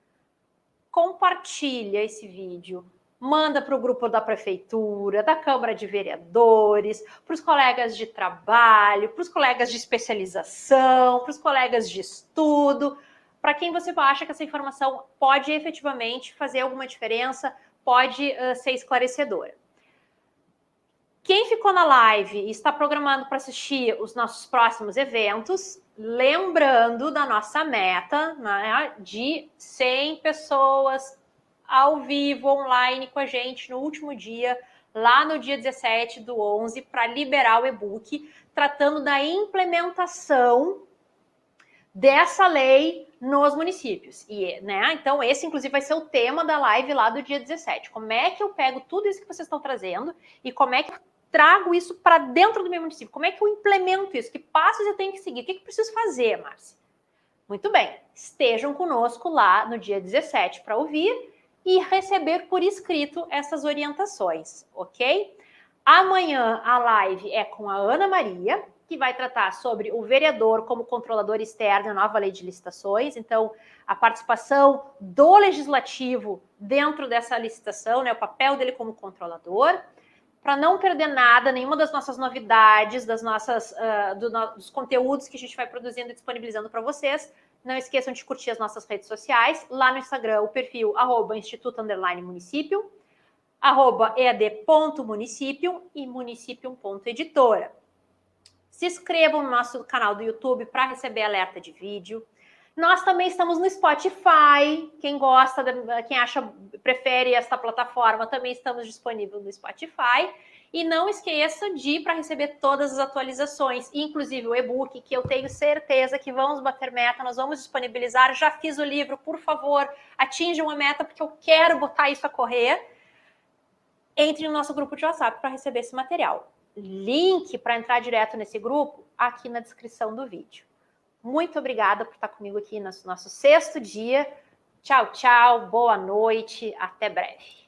compartilha esse vídeo, manda para o grupo da prefeitura, da Câmara de Vereadores, para os colegas de trabalho, para os colegas de especialização, para os colegas de estudo, para quem você acha que essa informação pode efetivamente fazer alguma diferença, pode uh, ser esclarecedora. Quem ficou na live e está programando para assistir os nossos próximos eventos, lembrando da nossa meta né, de 100 pessoas ao vivo, online com a gente no último dia, lá no dia 17 do 11, para liberar o e-book, tratando da implementação dessa lei nos municípios. E, né, então esse inclusive vai ser o tema da live lá do dia 17. Como é que eu pego tudo isso que vocês estão trazendo e como é que eu trago isso para dentro do meu município? Como é que eu implemento isso? Que passos eu tenho que seguir? O que, que eu preciso fazer, Márcia? Muito bem. Estejam conosco lá no dia 17 para ouvir e receber por escrito essas orientações, ok? Amanhã a live é com a Ana Maria, que vai tratar sobre o vereador como controlador externo na nova lei de licitações. Então, a participação do legislativo dentro dessa licitação, né, o papel dele como controlador. Para não perder nada, nenhuma das nossas novidades, das nossas, uh, do, dos conteúdos que a gente vai produzindo e disponibilizando para vocês, não esqueçam de curtir as nossas redes sociais. Lá no Instagram, o perfil arroba Instituto Underline Município, arroba e município.editora. Se inscrevam no nosso canal do YouTube para receber alerta de vídeo. Nós também estamos no Spotify. Quem gosta, quem acha, prefere esta plataforma, também estamos disponíveis no Spotify. E não esqueça de para receber todas as atualizações, inclusive o e-book, que eu tenho certeza que vamos bater meta, nós vamos disponibilizar. Já fiz o livro, por favor, atinja uma meta, porque eu quero botar isso a correr. Entre no nosso grupo de WhatsApp para receber esse material link para entrar direto nesse grupo aqui na descrição do vídeo. Muito obrigada por estar comigo aqui no nosso sexto dia. Tchau, tchau, boa noite, até breve.